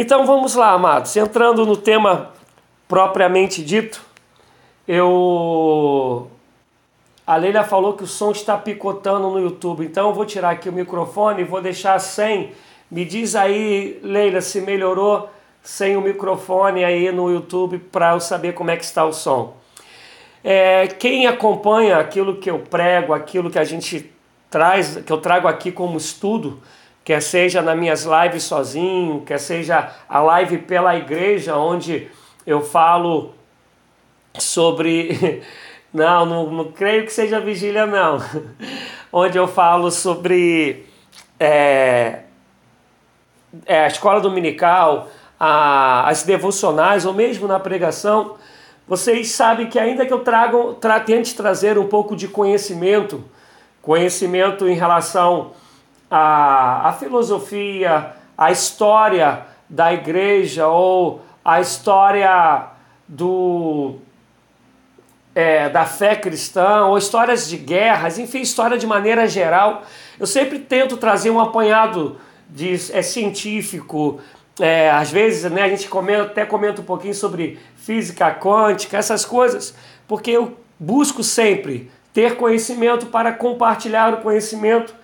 Então vamos lá, amados. Entrando no tema propriamente dito, eu. A Leila falou que o som está picotando no YouTube, então eu vou tirar aqui o microfone e vou deixar sem. Me diz aí, Leila, se melhorou sem o microfone aí no YouTube para eu saber como é que está o som. É, quem acompanha aquilo que eu prego, aquilo que a gente traz, que eu trago aqui como estudo, quer seja nas minhas lives sozinho, quer seja a live pela igreja, onde eu falo sobre. Não, não, não creio que seja vigília, não. onde eu falo sobre é, é, a escola dominical, a, as devocionais, ou mesmo na pregação. Vocês sabem que, ainda que eu trago, tra, tente trazer um pouco de conhecimento, conhecimento em relação a, a filosofia, a história da igreja ou a história do, é, da fé cristã, ou histórias de guerras, enfim, história de maneira geral. Eu sempre tento trazer um apanhado de, é, científico. É, às vezes né, a gente comenta, até comenta um pouquinho sobre física quântica, essas coisas, porque eu busco sempre ter conhecimento para compartilhar o conhecimento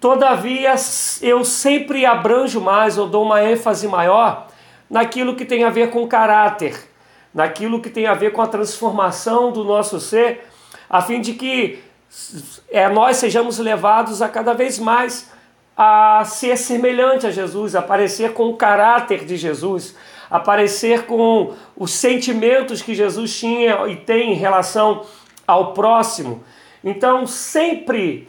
Todavia, eu sempre abranjo mais, eu dou uma ênfase maior naquilo que tem a ver com caráter, naquilo que tem a ver com a transformação do nosso ser, a fim de que é, nós sejamos levados a cada vez mais a ser semelhante a Jesus, a parecer com o caráter de Jesus, a parecer com os sentimentos que Jesus tinha e tem em relação ao próximo. Então, sempre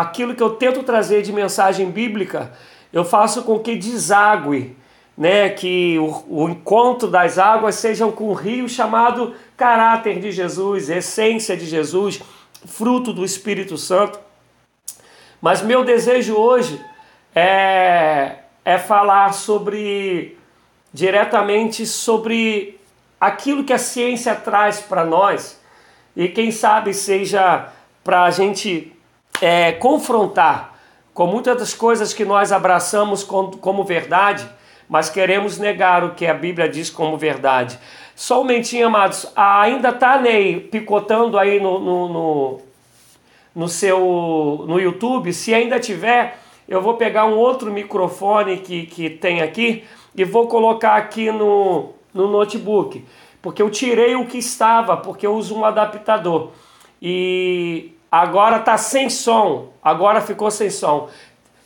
aquilo que eu tento trazer de mensagem bíblica, eu faço com que desague, né, que o, o encontro das águas sejam com o rio chamado caráter de Jesus, essência de Jesus, fruto do Espírito Santo. Mas meu desejo hoje é, é falar sobre diretamente sobre aquilo que a ciência traz para nós e quem sabe seja para a gente é, confrontar com muitas das coisas que nós abraçamos como, como verdade, mas queremos negar o que a Bíblia diz como verdade. Momentinho, amados, ainda está, Ney, picotando aí no, no, no, no, seu no YouTube. Se ainda tiver, eu vou pegar um outro microfone que, que tem aqui e vou colocar aqui no, no notebook. Porque eu tirei o que estava, porque eu uso um adaptador. E Agora tá sem som. Agora ficou sem som.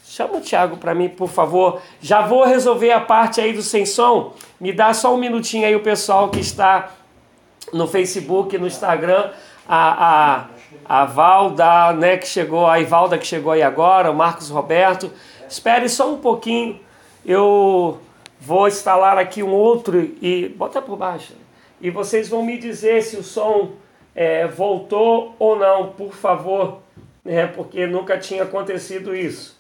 Chama o Thiago para mim, por favor. Já vou resolver a parte aí do sem som. Me dá só um minutinho aí o pessoal que está no Facebook, no Instagram, a, a, a Valda, né, que chegou, a Ivalda que chegou aí agora, o Marcos Roberto. Espere só um pouquinho. Eu vou instalar aqui um outro e bota por baixo. E vocês vão me dizer se o som é, voltou ou não, por favor, né, porque nunca tinha acontecido isso.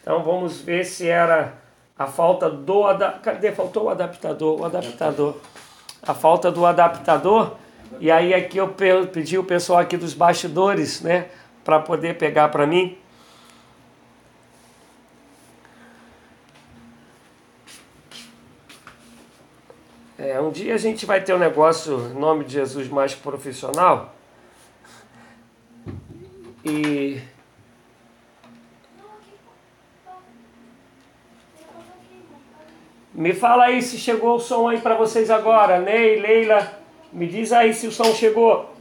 Então vamos ver se era a falta do. Cadê? Faltou o adaptador, o adaptador. A falta do adaptador. E aí aqui eu pedi o pessoal aqui dos bastidores, né, para poder pegar para mim. É, um dia a gente vai ter um negócio, nome de Jesus, mais profissional. E. Me fala aí se chegou o som aí para vocês agora, Ney, Leila. Me diz aí se o som chegou.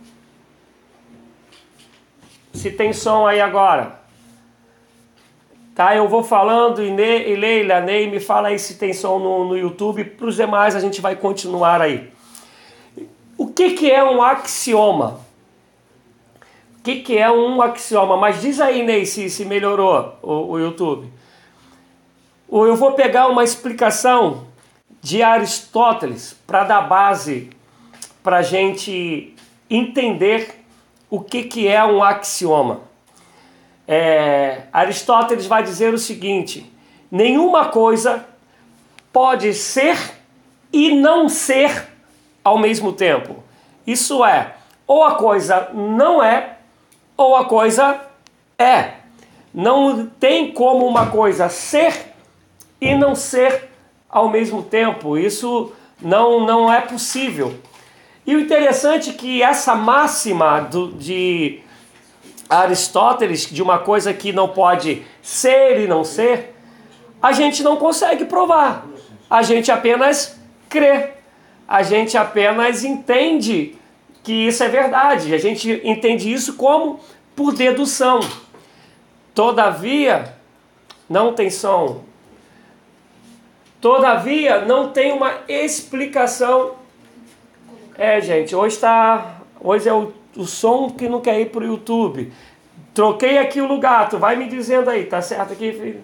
Se tem som aí agora. Tá, eu vou falando e, ne, e Leila, Ney, me fala aí se tem som no, no YouTube. Para os demais a gente vai continuar aí. O que, que é um axioma? O que, que é um axioma? Mas diz aí, Ney, se, se melhorou o, o YouTube. Eu vou pegar uma explicação de Aristóteles para dar base para a gente entender o que, que é um axioma. É, Aristóteles vai dizer o seguinte: nenhuma coisa pode ser e não ser ao mesmo tempo. Isso é, ou a coisa não é, ou a coisa é. Não tem como uma coisa ser e não ser ao mesmo tempo. Isso não, não é possível. E o interessante é que essa máxima do, de Aristóteles, de uma coisa que não pode ser e não ser, a gente não consegue provar. A gente apenas crê. A gente apenas entende que isso é verdade. A gente entende isso como por dedução. Todavia, não tem som. Todavia, não tem uma explicação. É, gente, hoje está. Hoje é o, o som que não quer ir para o YouTube. Troquei aqui o lugar, tu vai me dizendo aí, tá certo aqui, filho?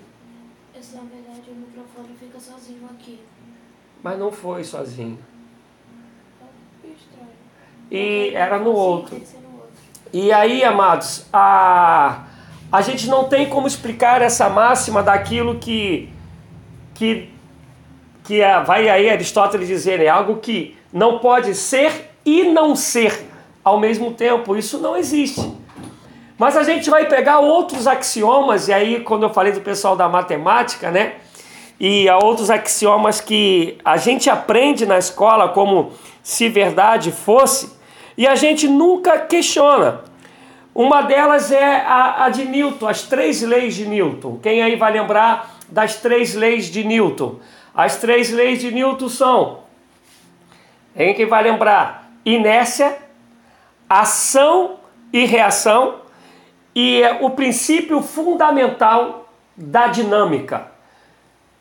Esse, na verdade, o microfone fica sozinho aqui. Mas não foi sozinho. Estranho. E era no outro. E aí, amados, a, a gente não tem como explicar essa máxima daquilo que, que, que vai aí Aristóteles dizer, é algo que não pode ser e não ser ao mesmo tempo. Isso não existe. Mas a gente vai pegar outros axiomas, e aí, quando eu falei do pessoal da matemática, né? E há outros axiomas que a gente aprende na escola como se verdade fosse, e a gente nunca questiona. Uma delas é a, a de Newton, as três leis de Newton. Quem aí vai lembrar das três leis de Newton? As três leis de Newton são: quem vai lembrar? Inércia, ação e reação e é o princípio fundamental da dinâmica.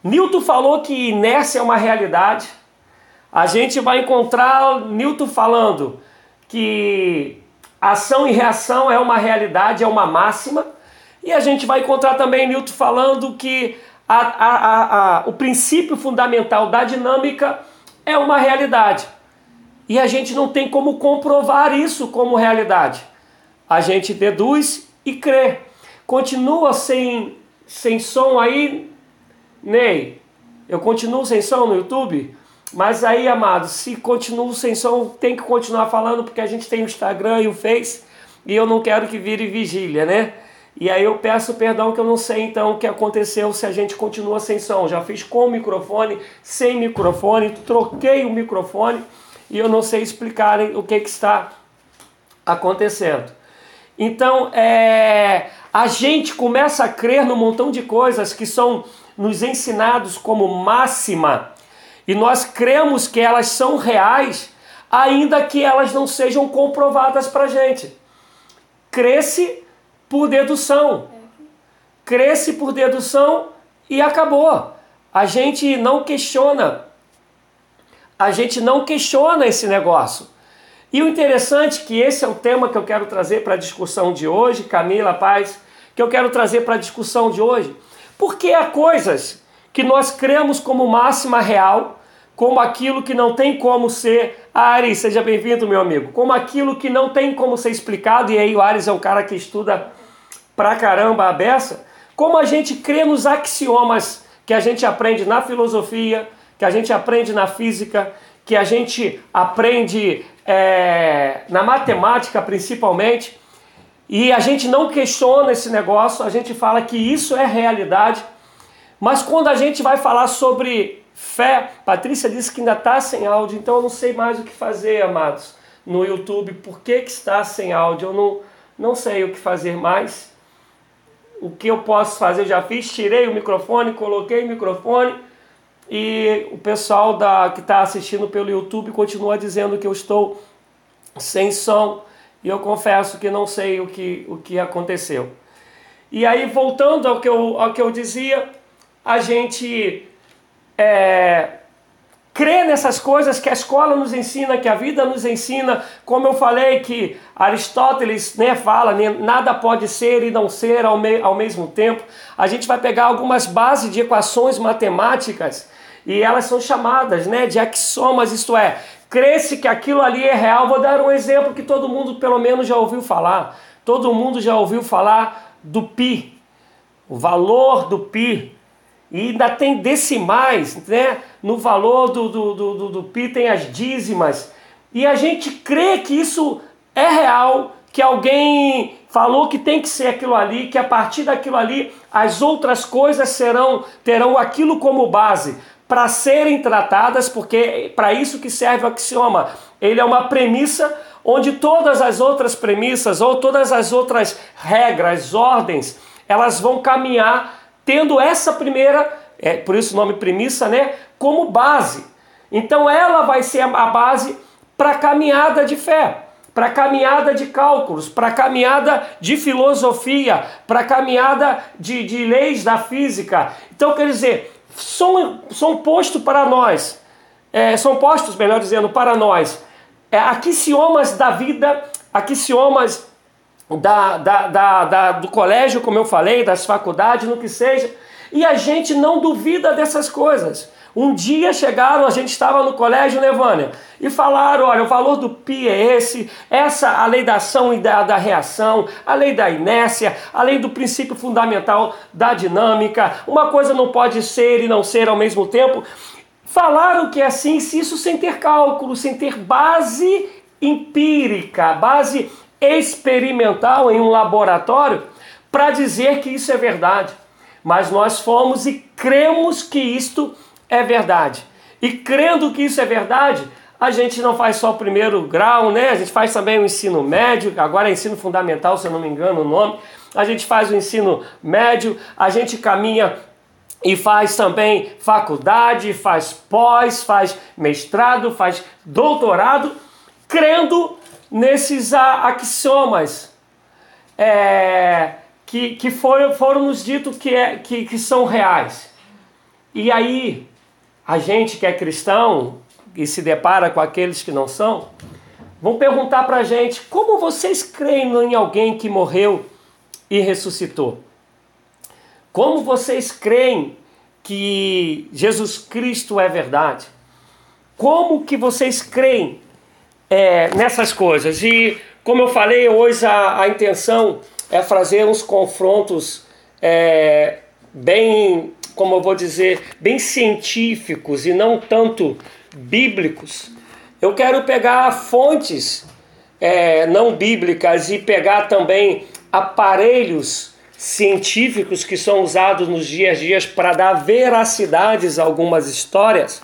Newton falou que inércia é uma realidade. A gente vai encontrar Newton falando que ação e reação é uma realidade, é uma máxima. E a gente vai encontrar também Newton falando que a, a, a, o princípio fundamental da dinâmica é uma realidade. E a gente não tem como comprovar isso como realidade. A gente deduz e crê. Continua sem, sem som aí, Ney? Eu continuo sem som no YouTube? Mas aí, amados, se continuo sem som, tem que continuar falando, porque a gente tem o Instagram e o Face, e eu não quero que vire vigília, né? E aí eu peço perdão que eu não sei então o que aconteceu se a gente continua sem som. Já fiz com microfone, sem microfone, troquei o microfone e eu não sei explicar o que, que está acontecendo. Então, é, a gente começa a crer num montão de coisas que são nos ensinados como máxima e nós cremos que elas são reais, ainda que elas não sejam comprovadas para gente. Cresce por dedução. Cresce por dedução e acabou. A gente não questiona. A gente não questiona esse negócio. E o interessante é que esse é o tema que eu quero trazer para a discussão de hoje, Camila Paz, que eu quero trazer para a discussão de hoje. Porque há coisas que nós cremos como máxima real, como aquilo que não tem como ser. Ari, seja bem-vindo, meu amigo. Como aquilo que não tem como ser explicado, e aí o Ares é um cara que estuda pra caramba a beça. Como a gente crê nos axiomas que a gente aprende na filosofia, que a gente aprende na física, que a gente aprende é, na matemática principalmente, e a gente não questiona esse negócio, a gente fala que isso é realidade, mas quando a gente vai falar sobre fé, Patrícia disse que ainda está sem áudio, então eu não sei mais o que fazer, amados, no YouTube, por que, que está sem áudio, eu não, não sei o que fazer mais. O que eu posso fazer, eu já fiz, tirei o microfone, coloquei o microfone, e o pessoal da, que está assistindo pelo YouTube continua dizendo que eu estou sem som e eu confesso que não sei o que, o que aconteceu. E aí, voltando ao que eu, ao que eu dizia, a gente é, crê nessas coisas que a escola nos ensina, que a vida nos ensina, como eu falei, que Aristóteles né, fala, né, nada pode ser e não ser ao, me, ao mesmo tempo. A gente vai pegar algumas bases de equações matemáticas e elas são chamadas né, de axiomas, isto é, cresce que aquilo ali é real. Vou dar um exemplo que todo mundo pelo menos já ouviu falar. Todo mundo já ouviu falar do pi, o valor do pi. E ainda tem decimais, né? No valor do, do, do, do, pi tem as dízimas. E a gente crê que isso é real, que alguém falou que tem que ser aquilo ali, que a partir daquilo ali as outras coisas serão terão aquilo como base. Para serem tratadas, porque para isso que serve o axioma. Ele é uma premissa onde todas as outras premissas ou todas as outras regras, ordens, elas vão caminhar tendo essa primeira, é, por isso o nome premissa, né, como base. Então ela vai ser a base para a caminhada de fé, para a caminhada de cálculos, para a caminhada de filosofia, para a caminhada de, de leis da física. Então quer dizer, são, são postos para nós, é, são postos, melhor dizendo, para nós, é, axiomas da vida, axiomas da, da, da, da, do colégio, como eu falei, das faculdades, no que seja, e a gente não duvida dessas coisas. Um dia chegaram, a gente estava no colégio, né, Vânia? E falaram: olha, o valor do pi é esse, essa a lei da ação e da, da reação, a lei da inércia, a lei do princípio fundamental da dinâmica. Uma coisa não pode ser e não ser ao mesmo tempo. Falaram que é assim, isso sem ter cálculo, sem ter base empírica, base experimental em um laboratório, para dizer que isso é verdade. Mas nós fomos e cremos que isto é verdade. E crendo que isso é verdade, a gente não faz só o primeiro grau, né? A gente faz também o ensino médio, agora é ensino fundamental, se eu não me engano o nome. A gente faz o ensino médio, a gente caminha e faz também faculdade, faz pós, faz mestrado, faz doutorado, crendo nesses axiomas é, que, que foram, foram nos ditos que, é, que, que são reais. E aí, a gente que é cristão e se depara com aqueles que não são, vão perguntar para a gente: como vocês creem em alguém que morreu e ressuscitou? Como vocês creem que Jesus Cristo é verdade? Como que vocês creem é, nessas coisas? E como eu falei hoje, a, a intenção é fazer uns confrontos é, bem como eu vou dizer, bem científicos e não tanto bíblicos, eu quero pegar fontes é, não bíblicas e pegar também aparelhos científicos que são usados nos dias a dias para dar veracidades a algumas histórias,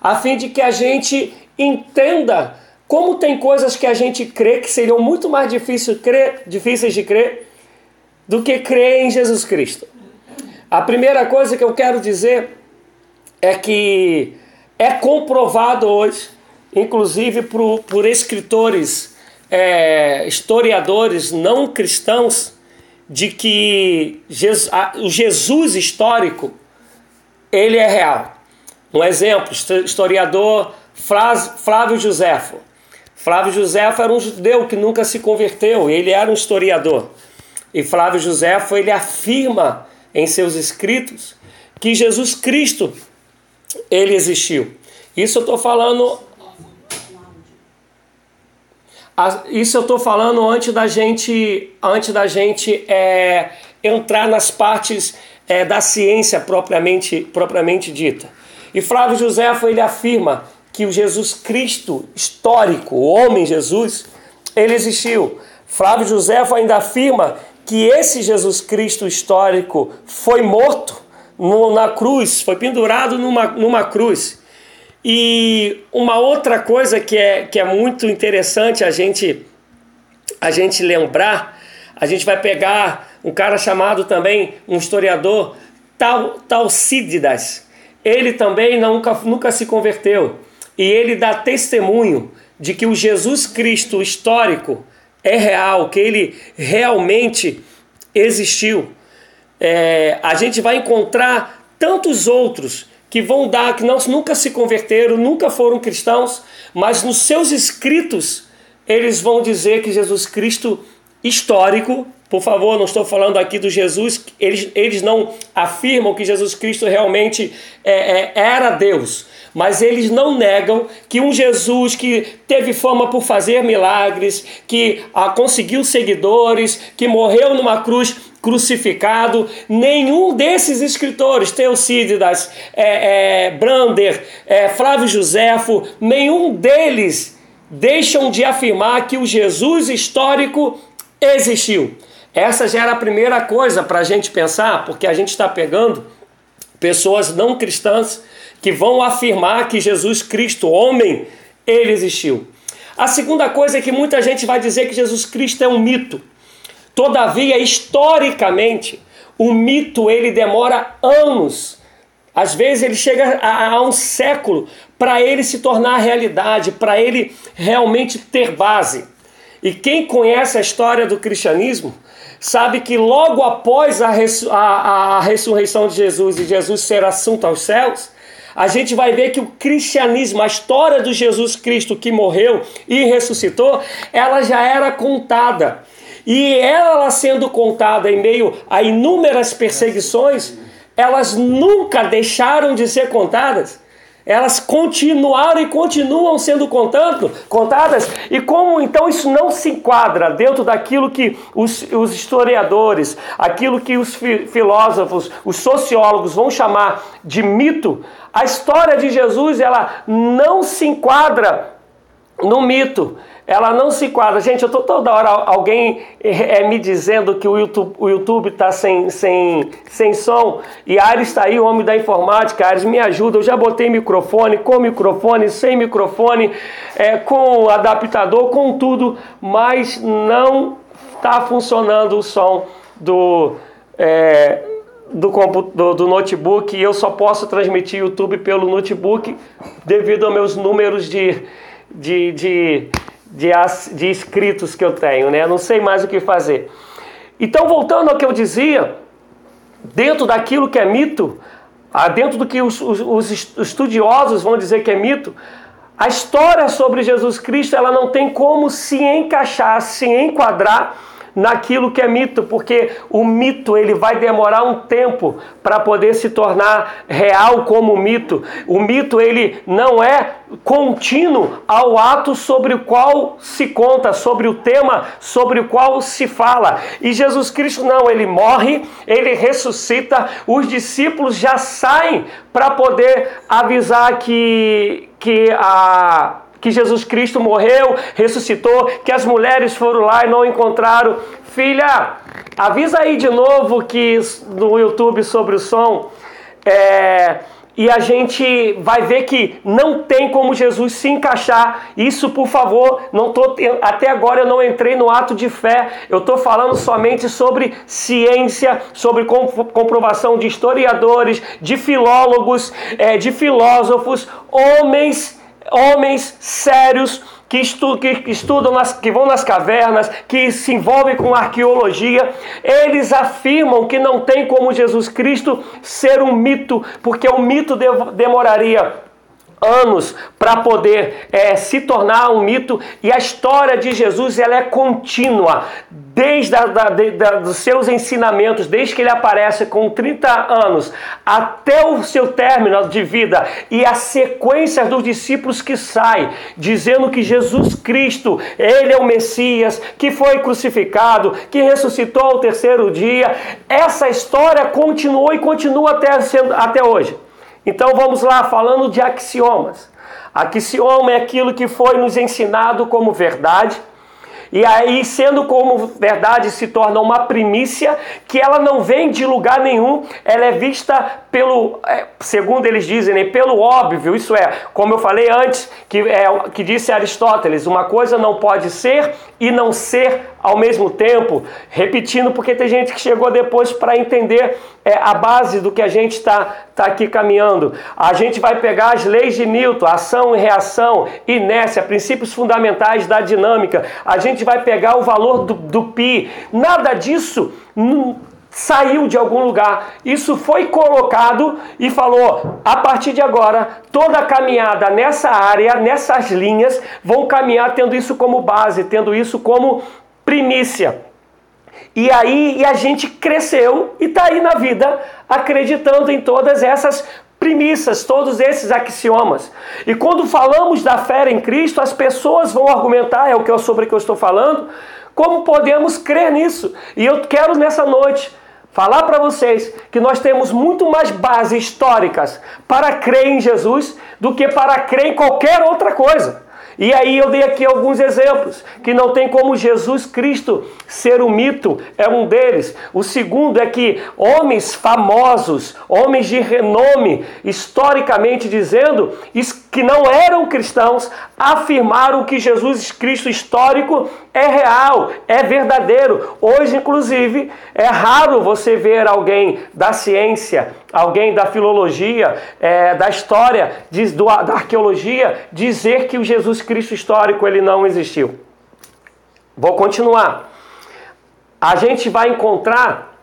a fim de que a gente entenda como tem coisas que a gente crê que seriam muito mais difícil crer, difíceis de crer do que crer em Jesus Cristo. A primeira coisa que eu quero dizer é que é comprovado hoje, inclusive por, por escritores, é, historiadores não cristãos, de que Jesus, a, o Jesus histórico ele é real. Um exemplo, historiador Flávio Josefo. Flávio Josefo era um judeu que nunca se converteu, ele era um historiador. E Flávio Josefo ele afirma em seus escritos que Jesus Cristo ele existiu. Isso eu estou falando. Isso eu estou falando antes da gente, antes da gente é, entrar nas partes é, da ciência propriamente, propriamente dita. E Flávio José ele afirma que o Jesus Cristo histórico, o homem Jesus, ele existiu. Flávio José ainda afirma que esse Jesus Cristo histórico foi morto no, na cruz, foi pendurado numa, numa cruz. E uma outra coisa que é, que é muito interessante a gente, a gente lembrar, a gente vai pegar um cara chamado também, um historiador, Tal, Talcídidas. Ele também nunca, nunca se converteu. E ele dá testemunho de que o Jesus Cristo histórico é real, que ele realmente existiu. É, a gente vai encontrar tantos outros que vão dar, que não, nunca se converteram, nunca foram cristãos, mas nos seus escritos eles vão dizer que Jesus Cristo histórico, por favor, não estou falando aqui do Jesus, eles, eles não afirmam que Jesus Cristo realmente é, é, era Deus, mas eles não negam que um Jesus que teve fama por fazer milagres, que ah, conseguiu seguidores, que morreu numa cruz crucificado, nenhum desses escritores, Teocídidas, é, é, Brander, é, Flávio Joséfo, nenhum deles deixam de afirmar que o Jesus histórico existiu. Essa já era a primeira coisa para a gente pensar, porque a gente está pegando pessoas não cristãs que vão afirmar que Jesus Cristo, homem, ele existiu. A segunda coisa é que muita gente vai dizer que Jesus Cristo é um mito. Todavia, historicamente, o mito ele demora anos. Às vezes ele chega a, a um século para ele se tornar realidade, para ele realmente ter base. E quem conhece a história do cristianismo sabe que logo após a, a, a ressurreição de Jesus e Jesus ser assunto aos céus, a gente vai ver que o cristianismo, a história do Jesus Cristo que morreu e ressuscitou, ela já era contada. E ela sendo contada em meio a inúmeras perseguições, elas nunca deixaram de ser contadas. Elas continuaram e continuam sendo contando, contadas. E como então isso não se enquadra dentro daquilo que os, os historiadores, aquilo que os filósofos, os sociólogos vão chamar de mito, a história de Jesus ela não se enquadra no mito ela não se enquadra. Gente, eu estou toda hora alguém é, me dizendo que o YouTube o YouTube está sem, sem, sem som. E Ares está aí, o homem da informática. Ares, me ajuda. Eu já botei microfone, com microfone, sem microfone, é, com adaptador, com tudo, mas não está funcionando o som do. É, do, do, do, notebook e eu só posso transmitir YouTube pelo notebook devido aos meus números de, de, de de, de inscritos que eu tenho, né? Não sei mais o que fazer. Então, voltando ao que eu dizia, dentro daquilo que é mito, ah, dentro do que os, os, os estudiosos vão dizer que é mito, a história sobre Jesus Cristo ela não tem como se encaixar, se enquadrar naquilo que é mito, porque o mito ele vai demorar um tempo para poder se tornar real como mito. O mito ele não é contínuo ao ato sobre o qual se conta, sobre o tema sobre o qual se fala. E Jesus Cristo não, ele morre, ele ressuscita, os discípulos já saem para poder avisar que que a que Jesus Cristo morreu, ressuscitou, que as mulheres foram lá e não encontraram. Filha, avisa aí de novo que no YouTube sobre o som. É, e a gente vai ver que não tem como Jesus se encaixar. Isso, por favor, não tô, até agora eu não entrei no ato de fé. Eu estou falando somente sobre ciência, sobre comprovação de historiadores, de filólogos, é, de filósofos, homens homens sérios que, estu, que estudam, nas, que vão nas cavernas, que se envolvem com arqueologia, eles afirmam que não tem como Jesus Cristo ser um mito, porque o mito demoraria anos para poder é, se tornar um mito e a história de Jesus ela é contínua desde a, da, de, da, dos seus ensinamentos, desde que ele aparece com 30 anos até o seu término de vida e a sequência dos discípulos que sai dizendo que Jesus Cristo, ele é o Messias, que foi crucificado, que ressuscitou ao terceiro dia. Essa história continuou e continua até, até hoje. Então vamos lá, falando de axiomas. Axioma é aquilo que foi nos ensinado como verdade, e aí, sendo como verdade, se torna uma primícia que ela não vem de lugar nenhum, ela é vista pelo, é, segundo eles dizem, né, pelo óbvio. Isso é, como eu falei antes, que, é, que disse Aristóteles, uma coisa não pode ser e não ser ao mesmo tempo. Repetindo, porque tem gente que chegou depois para entender é, a base do que a gente está tá aqui caminhando. A gente vai pegar as leis de Newton, ação e reação, inércia, princípios fundamentais da dinâmica. A gente vai pegar o valor do, do pi. Nada disso saiu de algum lugar. Isso foi colocado e falou: a partir de agora, toda a caminhada nessa área, nessas linhas, vão caminhar tendo isso como base, tendo isso como primícia. E aí e a gente cresceu e está aí na vida acreditando em todas essas premissas, todos esses axiomas. E quando falamos da fé em Cristo, as pessoas vão argumentar, é o que eu sobre que eu estou falando, como podemos crer nisso? E eu quero nessa noite falar para vocês que nós temos muito mais bases históricas para crer em Jesus do que para crer em qualquer outra coisa. E aí eu dei aqui alguns exemplos, que não tem como Jesus Cristo ser um mito, é um deles. O segundo é que homens famosos, homens de renome, historicamente dizendo, que não eram cristãos, afirmaram que Jesus Cristo histórico é real, é verdadeiro. Hoje, inclusive, é raro você ver alguém da ciência, alguém da filologia, é, da história, diz, do, da arqueologia, dizer que o Jesus Cristo histórico ele não existiu. Vou continuar. A gente vai encontrar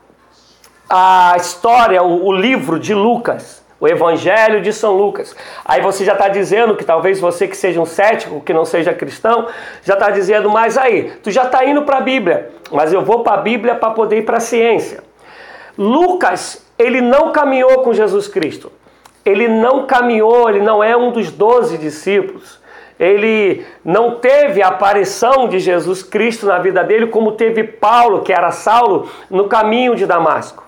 a história, o, o livro de Lucas o Evangelho de São Lucas. Aí você já está dizendo que talvez você que seja um cético, que não seja cristão, já está dizendo, mas aí, tu já está indo para a Bíblia, mas eu vou para a Bíblia para poder ir para a ciência. Lucas, ele não caminhou com Jesus Cristo. Ele não caminhou, ele não é um dos doze discípulos. Ele não teve a aparição de Jesus Cristo na vida dele, como teve Paulo, que era Saulo, no caminho de Damasco.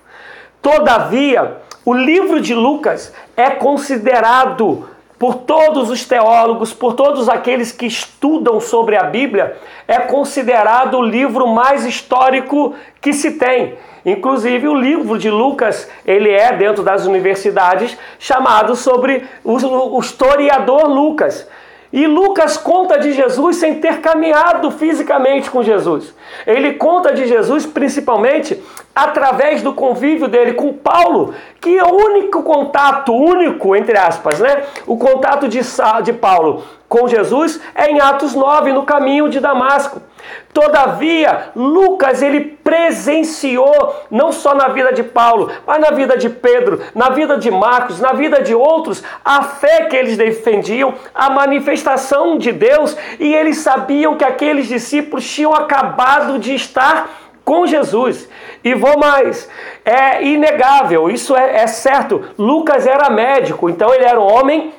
Todavia, o livro de Lucas é considerado por todos os teólogos, por todos aqueles que estudam sobre a Bíblia, é considerado o livro mais histórico que se tem. Inclusive o livro de Lucas, ele é dentro das universidades chamado sobre o, historiador Lucas. E Lucas conta de Jesus sem ter caminhado fisicamente com Jesus. Ele conta de Jesus principalmente através do convívio dele com Paulo, que é o único contato, único, entre aspas, né? O contato de, de Paulo com Jesus é em Atos 9, no caminho de Damasco. Todavia, Lucas ele presenciou não só na vida de Paulo, mas na vida de Pedro, na vida de Marcos, na vida de outros, a fé que eles defendiam, a manifestação de Deus, e eles sabiam que aqueles discípulos tinham acabado de estar com Jesus. E vou mais, é inegável, isso é, é certo. Lucas era médico, então ele era um homem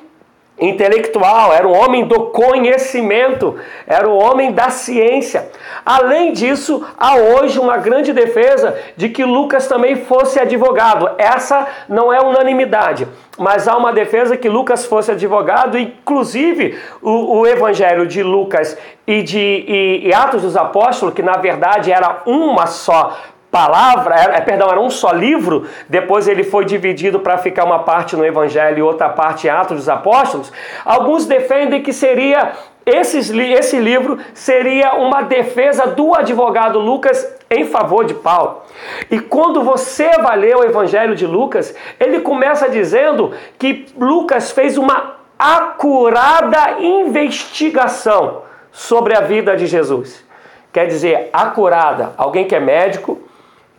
intelectual, era um homem do conhecimento, era um homem da ciência. Além disso, há hoje uma grande defesa de que Lucas também fosse advogado. Essa não é unanimidade, mas há uma defesa que Lucas fosse advogado, inclusive o, o Evangelho de Lucas e de e, e Atos dos Apóstolos, que na verdade era uma só palavra, é, perdão, era um só livro, depois ele foi dividido para ficar uma parte no Evangelho e outra parte em Atos dos Apóstolos. Alguns defendem que seria esses, esse livro seria uma defesa do advogado Lucas em favor de Paulo. E quando você vai ler o Evangelho de Lucas, ele começa dizendo que Lucas fez uma acurada investigação sobre a vida de Jesus. Quer dizer, acurada, alguém que é médico,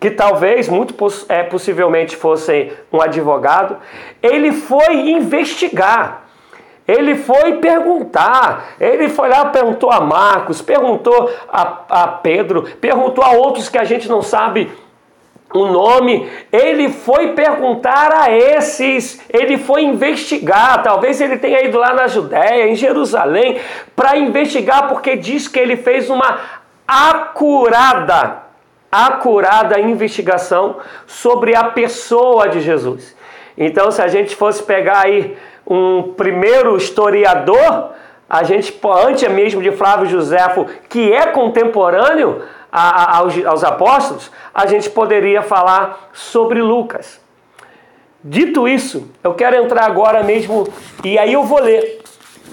que talvez, muito é, possivelmente, fosse um advogado, ele foi investigar. Ele foi perguntar, ele foi lá, perguntou a Marcos, perguntou a, a Pedro, perguntou a outros que a gente não sabe o nome, ele foi perguntar a esses, ele foi investigar. Talvez ele tenha ido lá na Judéia, em Jerusalém, para investigar, porque diz que ele fez uma acurada acurada investigação sobre a pessoa de Jesus. Então, se a gente fosse pegar aí um primeiro historiador, a gente, antes mesmo de Flávio Joséfo, que é contemporâneo aos, aos apóstolos, a gente poderia falar sobre Lucas. Dito isso, eu quero entrar agora mesmo, e aí eu vou ler.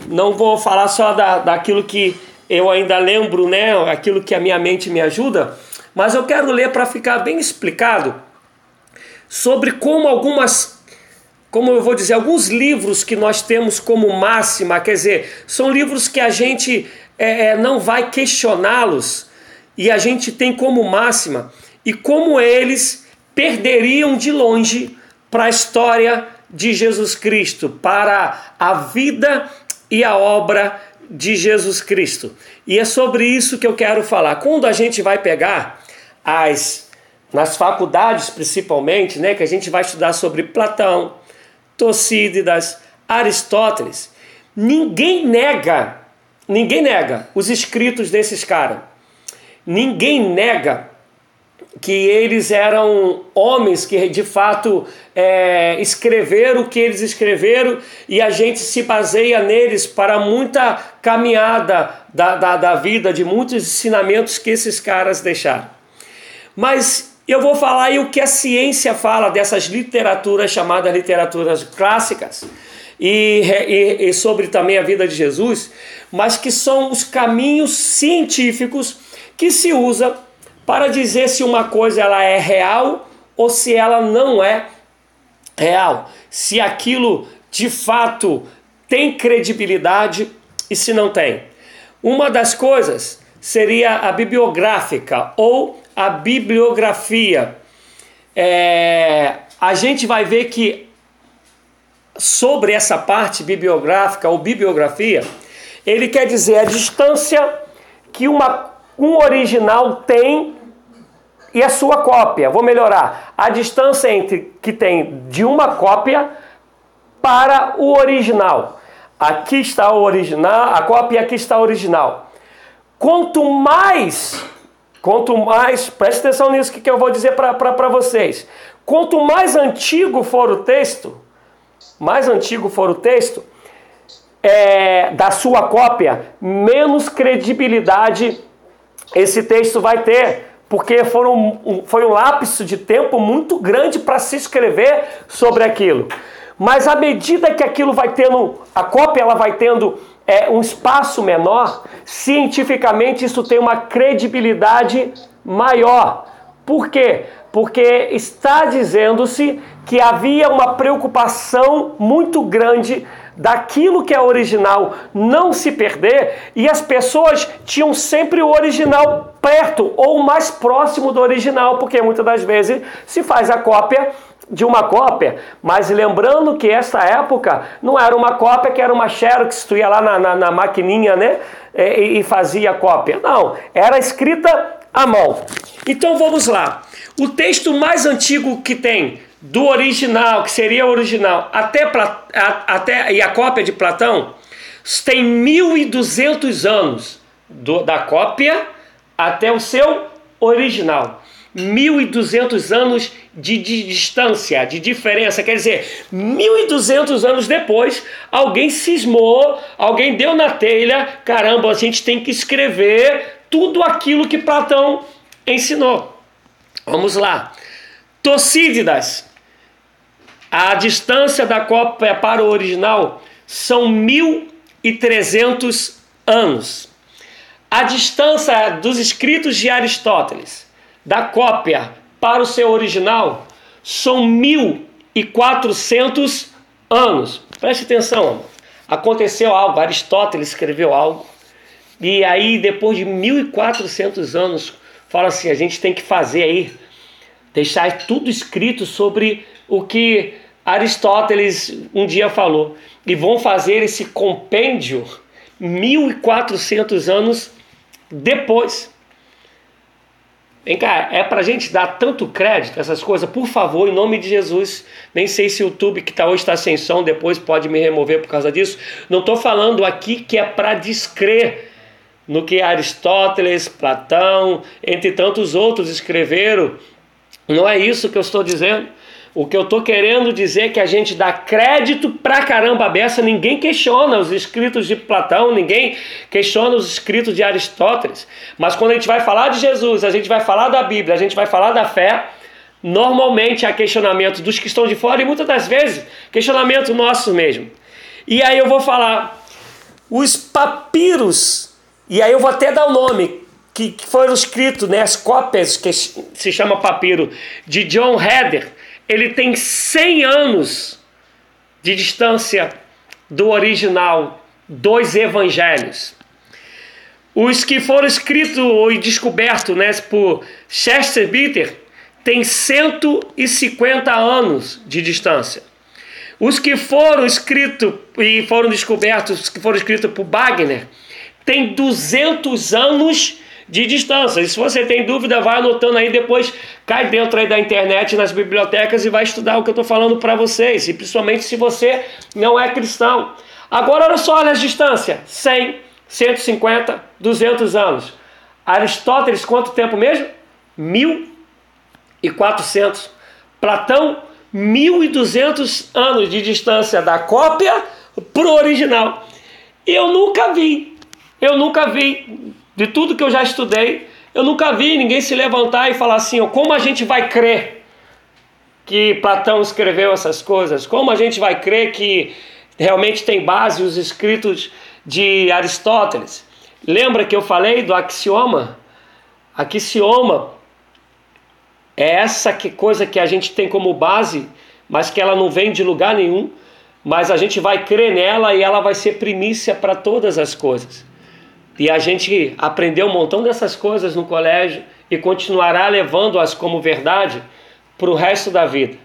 Não vou falar só da, daquilo que eu ainda lembro, né? Aquilo que a minha mente me ajuda, mas eu quero ler para ficar bem explicado sobre como algumas, como eu vou dizer, alguns livros que nós temos como máxima, quer dizer, são livros que a gente é, é não vai questioná-los e a gente tem como máxima e como eles perderiam de longe para a história de Jesus Cristo, para a vida e a obra de Jesus Cristo. E é sobre isso que eu quero falar. Quando a gente vai pegar as nas faculdades principalmente, né, que a gente vai estudar sobre Platão, Tucídides, Aristóteles, ninguém nega, ninguém nega os escritos desses caras. Ninguém nega que eles eram homens que de fato é, escreveram o que eles escreveram e a gente se baseia neles para muita caminhada da, da, da vida, de muitos ensinamentos que esses caras deixaram. Mas eu vou falar aí o que a ciência fala dessas literaturas chamadas literaturas clássicas e, e, e sobre também a vida de Jesus, mas que são os caminhos científicos que se usa para dizer se uma coisa ela é real ou se ela não é real, se aquilo de fato tem credibilidade e se não tem. Uma das coisas seria a bibliográfica ou a bibliografia. É, a gente vai ver que sobre essa parte bibliográfica ou bibliografia, ele quer dizer a distância que uma, um original tem e a sua cópia. Vou melhorar. A distância entre que tem de uma cópia para o original. Aqui está o original, a cópia aqui está o original. Quanto mais, quanto mais, preste atenção nisso que, que eu vou dizer para vocês. Quanto mais antigo for o texto, mais antigo for o texto, é, da sua cópia, menos credibilidade esse texto vai ter porque foram, foi um lapso de tempo muito grande para se escrever sobre aquilo. Mas à medida que aquilo vai tendo, a cópia ela vai tendo é, um espaço menor, cientificamente isso tem uma credibilidade maior. Por quê? Porque está dizendo-se que havia uma preocupação muito grande daquilo que é original não se perder e as pessoas tinham sempre o original perto ou mais próximo do original, porque muitas das vezes se faz a cópia de uma cópia, mas lembrando que essa época não era uma cópia que era uma xerox, tu ia lá na, na, na maquininha, né, e, e fazia cópia. Não, era escrita à mão. Então vamos lá. O texto mais antigo que tem do original, que seria o original, até, até e a cópia de Platão, tem 1.200 anos do, da cópia até o seu original. 1.200 anos de, de, distância, de diferença. Quer dizer, 1.200 anos depois, alguém cismou, alguém deu na telha: caramba, a gente tem que escrever tudo aquilo que Platão ensinou. Vamos lá. Tucídides, a distância da cópia para o original são 1.300 anos. A distância dos escritos de Aristóteles, da cópia para o seu original, são 1.400 anos. Preste atenção, aconteceu algo, Aristóteles escreveu algo, e aí depois de 1.400 anos, fala assim, a gente tem que fazer aí, deixar tudo escrito sobre o que Aristóteles um dia falou. E vão fazer esse compêndio 1400 anos depois. Vem cá, é pra gente dar tanto crédito essas coisas? Por favor, em nome de Jesus. Nem sei se o YouTube que tá hoje está sem som, depois pode me remover por causa disso. Não estou falando aqui que é para descrer no que Aristóteles, Platão, entre tantos outros escreveram. Não é isso que eu estou dizendo. O que eu estou querendo dizer é que a gente dá crédito pra caramba a beça, ninguém questiona os escritos de Platão, ninguém questiona os escritos de Aristóteles. Mas quando a gente vai falar de Jesus, a gente vai falar da Bíblia, a gente vai falar da fé, normalmente há questionamento dos que estão de fora e muitas das vezes questionamento nosso mesmo. E aí eu vou falar os papiros, e aí eu vou até dar o nome, que foram escritos, né, as cópias que se chama papiro, de John Heder ele tem 100 anos de distância do original dos evangelhos. Os que foram escritos e descobertos né, por Chester Bitter têm 150 anos de distância. Os que foram escritos e foram descobertos, que foram escritos por Wagner, têm 200 anos de distância. E se você tem dúvida, vai anotando aí depois, cai dentro aí da internet, nas bibliotecas e vai estudar o que eu estou falando para vocês, e principalmente se você não é cristão. Agora olha só, olha as distâncias: 100, 150, 200 anos. Aristóteles, quanto tempo mesmo? Mil e 400. Platão, 1.200 anos de distância da cópia para o original. Eu nunca vi, eu nunca vi, de tudo que eu já estudei, eu nunca vi ninguém se levantar e falar assim, como a gente vai crer que Platão escreveu essas coisas? Como a gente vai crer que realmente tem base os escritos de Aristóteles? Lembra que eu falei do axioma? Axioma é essa que coisa que a gente tem como base, mas que ela não vem de lugar nenhum, mas a gente vai crer nela e ela vai ser primícia para todas as coisas. E a gente aprendeu um montão dessas coisas no colégio e continuará levando-as como verdade para o resto da vida.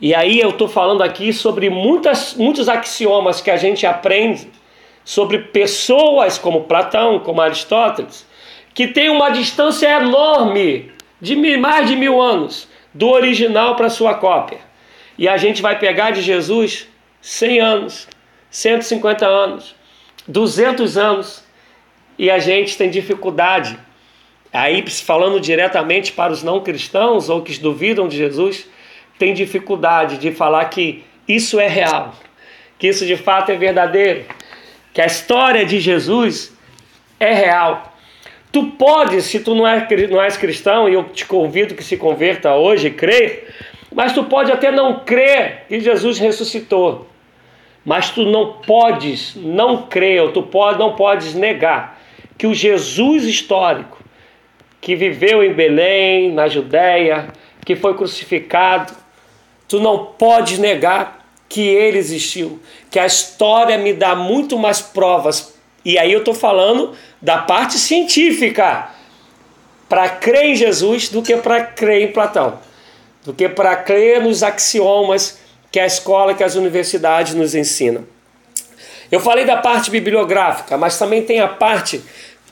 E aí eu estou falando aqui sobre muitas, muitos axiomas que a gente aprende sobre pessoas como Platão, como Aristóteles, que tem uma distância enorme de mais de mil anos do original para sua cópia. E a gente vai pegar de Jesus 100 anos, 150 anos, 200 anos, e a gente tem dificuldade. Aí, falando diretamente para os não cristãos ou que duvidam de Jesus, tem dificuldade de falar que isso é real, que isso de fato é verdadeiro, que a história de Jesus é real. Tu podes, se tu não, é, não és cristão, e eu te convido que se converta hoje, crer, mas tu pode até não crer que Jesus ressuscitou. Mas tu não podes não crer, ou tu pode, não podes negar que o Jesus histórico, que viveu em Belém, na Judéia, que foi crucificado, tu não podes negar que ele existiu, que a história me dá muito mais provas. E aí eu estou falando da parte científica para crer em Jesus do que para crer em Platão, do que para crer nos axiomas que a escola, que as universidades nos ensinam. Eu falei da parte bibliográfica, mas também tem a parte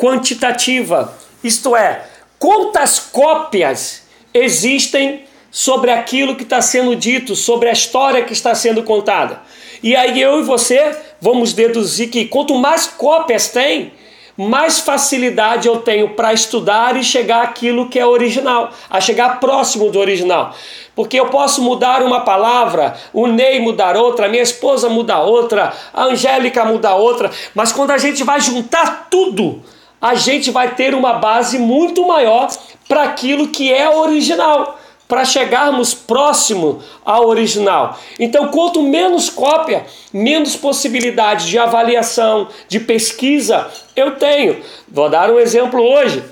quantitativa, isto é, quantas cópias existem sobre aquilo que está sendo dito, sobre a história que está sendo contada. E aí eu e você vamos deduzir que quanto mais cópias tem, mais facilidade eu tenho para estudar e chegar àquilo que é original, a chegar próximo do original. Porque eu posso mudar uma palavra, o Ney mudar outra, minha esposa mudar outra, a Angélica mudar outra, mas quando a gente vai juntar tudo, a gente vai ter uma base muito maior para aquilo que é original para chegarmos próximo ao original. Então, quanto menos cópia, menos possibilidade de avaliação, de pesquisa eu tenho. Vou dar um exemplo hoje,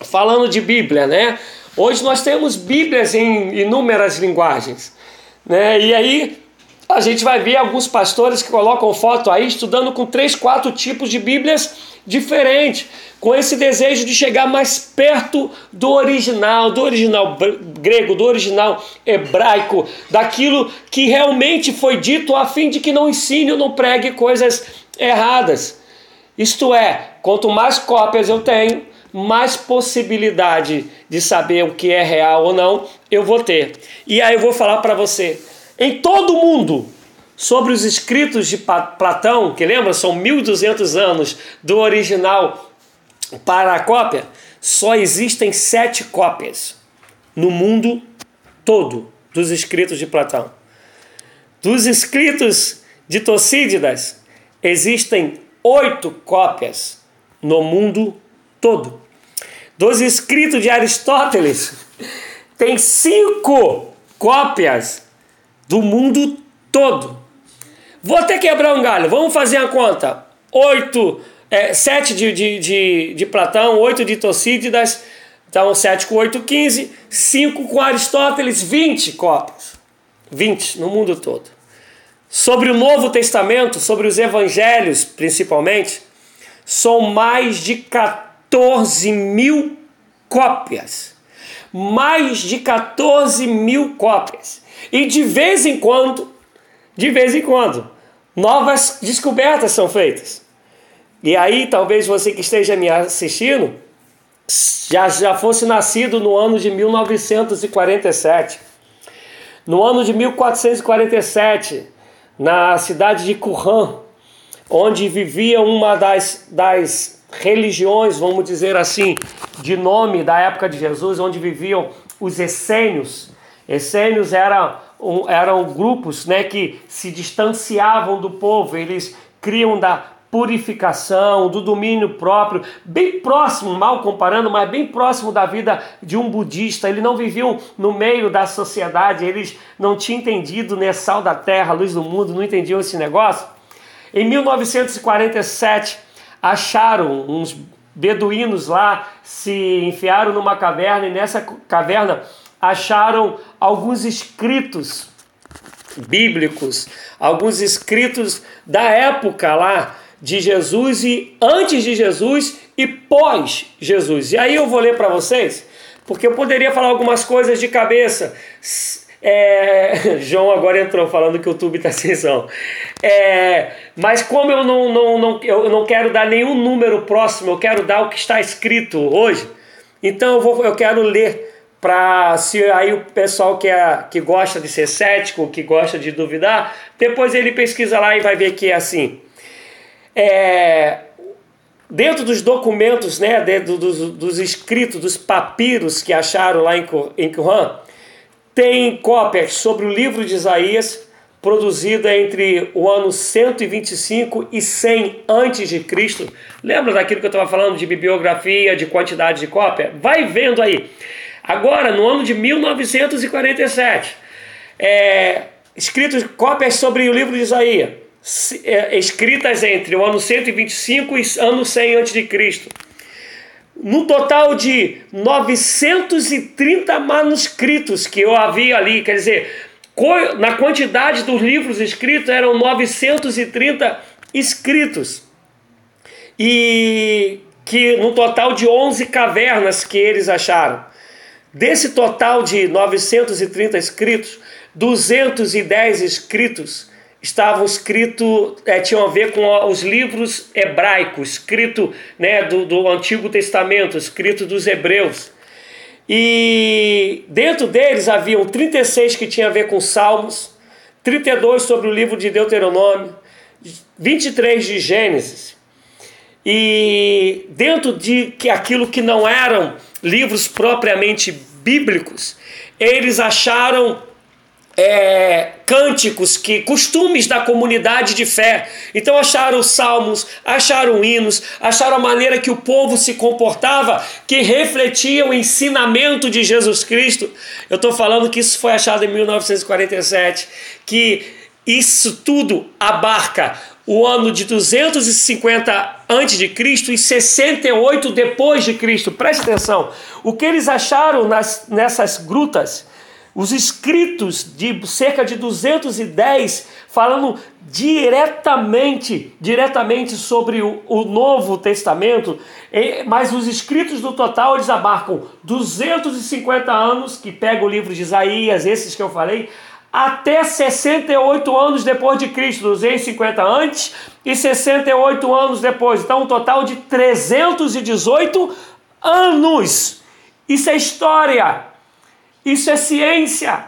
falando de Bíblia, né? Hoje nós temos Bíblias em inúmeras linguagens, né? E aí a gente vai ver alguns pastores que colocam foto aí estudando com três, quatro tipos de Bíblias diferentes com esse desejo de chegar mais perto do original, do original grego, do original hebraico, daquilo que realmente foi dito, a fim de que não ensine ou não pregue coisas erradas. Isto é, quanto mais cópias eu tenho, mais possibilidade de saber o que é real ou não eu vou ter. E aí eu vou falar para você, em todo mundo, sobre os escritos de Platão, que lembra, são 1200 anos do original para a cópia, só existem sete cópias no mundo todo dos escritos de Platão. Dos escritos de Tucídides, existem oito cópias no mundo todo. Dos escritos de Aristóteles, tem cinco cópias do mundo todo. Vou até quebrar um galho, vamos fazer a conta. Oito é, 7 de, de, de, de Platão, 8 de Tucídides, então 7 com 8, 15, 5 com Aristóteles, 20 cópias. 20 no mundo todo. Sobre o Novo Testamento, sobre os evangelhos principalmente, são mais de 14 mil cópias. Mais de 14 mil cópias. E de vez em quando, de vez em quando, novas descobertas são feitas. E aí, talvez você que esteja me assistindo já, já fosse nascido no ano de 1947. No ano de 1447, na cidade de Qumran, onde vivia uma das, das religiões, vamos dizer assim, de nome da época de Jesus, onde viviam os essênios. Essênios eram, grupos né, que se distanciavam do povo, eles criam da purificação, do domínio próprio, bem próximo, mal comparando, mas bem próximo da vida de um budista. Eles não viviam no meio da sociedade, eles não tinham entendido né, sal da terra, luz do mundo, não entendiam esse negócio. Em 1947, acharam uns beduínos lá, se enfiaram numa caverna e nessa caverna acharam alguns escritos bíblicos, alguns escritos da época lá de Jesus e antes de Jesus e pós Jesus. E aí eu vou ler para vocês, porque eu poderia falar algumas coisas de cabeça. É, João agora entrou falando que o YouTube está sem som. É, mas como eu não, não, não, eu não quero dar nenhum número próximo, eu quero dar o que está escrito hoje, então eu, vou, eu quero ler para se aí o pessoal que, é, que gosta de ser cético, que gosta de duvidar, depois ele pesquisa lá e vai ver que é assim é, dentro dos documentos, né, dentro dos, dos, escritos, dos papiros que acharam lá em, em Qumran, tem cópias sobre o livro de Isaías, produzida entre o ano 125 e 100 antes de Cristo. Lembra daquilo que eu estava falando de bibliografia, de quantidade de cópia? Vai vendo aí. Agora, no ano de 1947, é, escritos cópias sobre o livro de Isaías. É, escritas entre o ano 125 e ano 100 a.C. No total de 930 manuscritos que eu havia ali, quer dizer, na quantidade dos livros escritos eram 930 escritos. E que no total de 11 cavernas que eles acharam. Desse total de 930 escritos, 210 escritos estavam escritos, é, tinham a ver com os livros hebraicos, escrito né, do, do Antigo Testamento, escrito dos hebreus. E dentro deles haviam 36 que tinham a ver com Salmos, 32 sobre o livro de Deuteronômio, 23 de Gênesis. E dentro de que aquilo que não eram livros propriamente bíblicos, eles acharam é, cânticos, que costumes da comunidade de fé. Então acharam salmos, acharam hinos, acharam a maneira que o povo se comportava, que refletia o ensinamento de Jesus Cristo. Eu estou falando que isso foi achado em 1947, que isso tudo abarca o ano de 250 a.C. e 68 depois de Cristo. Preste atenção. O que eles acharam nas, nessas grutas os escritos de cerca de 210 falando diretamente, diretamente sobre o, o Novo Testamento, mas os escritos do total eles abarcam 250 anos, que pega o livro de Isaías, esses que eu falei, até 68 anos depois de Cristo, 250 antes e 68 anos depois. Então, um total de 318 anos. Isso é história. Isso é ciência.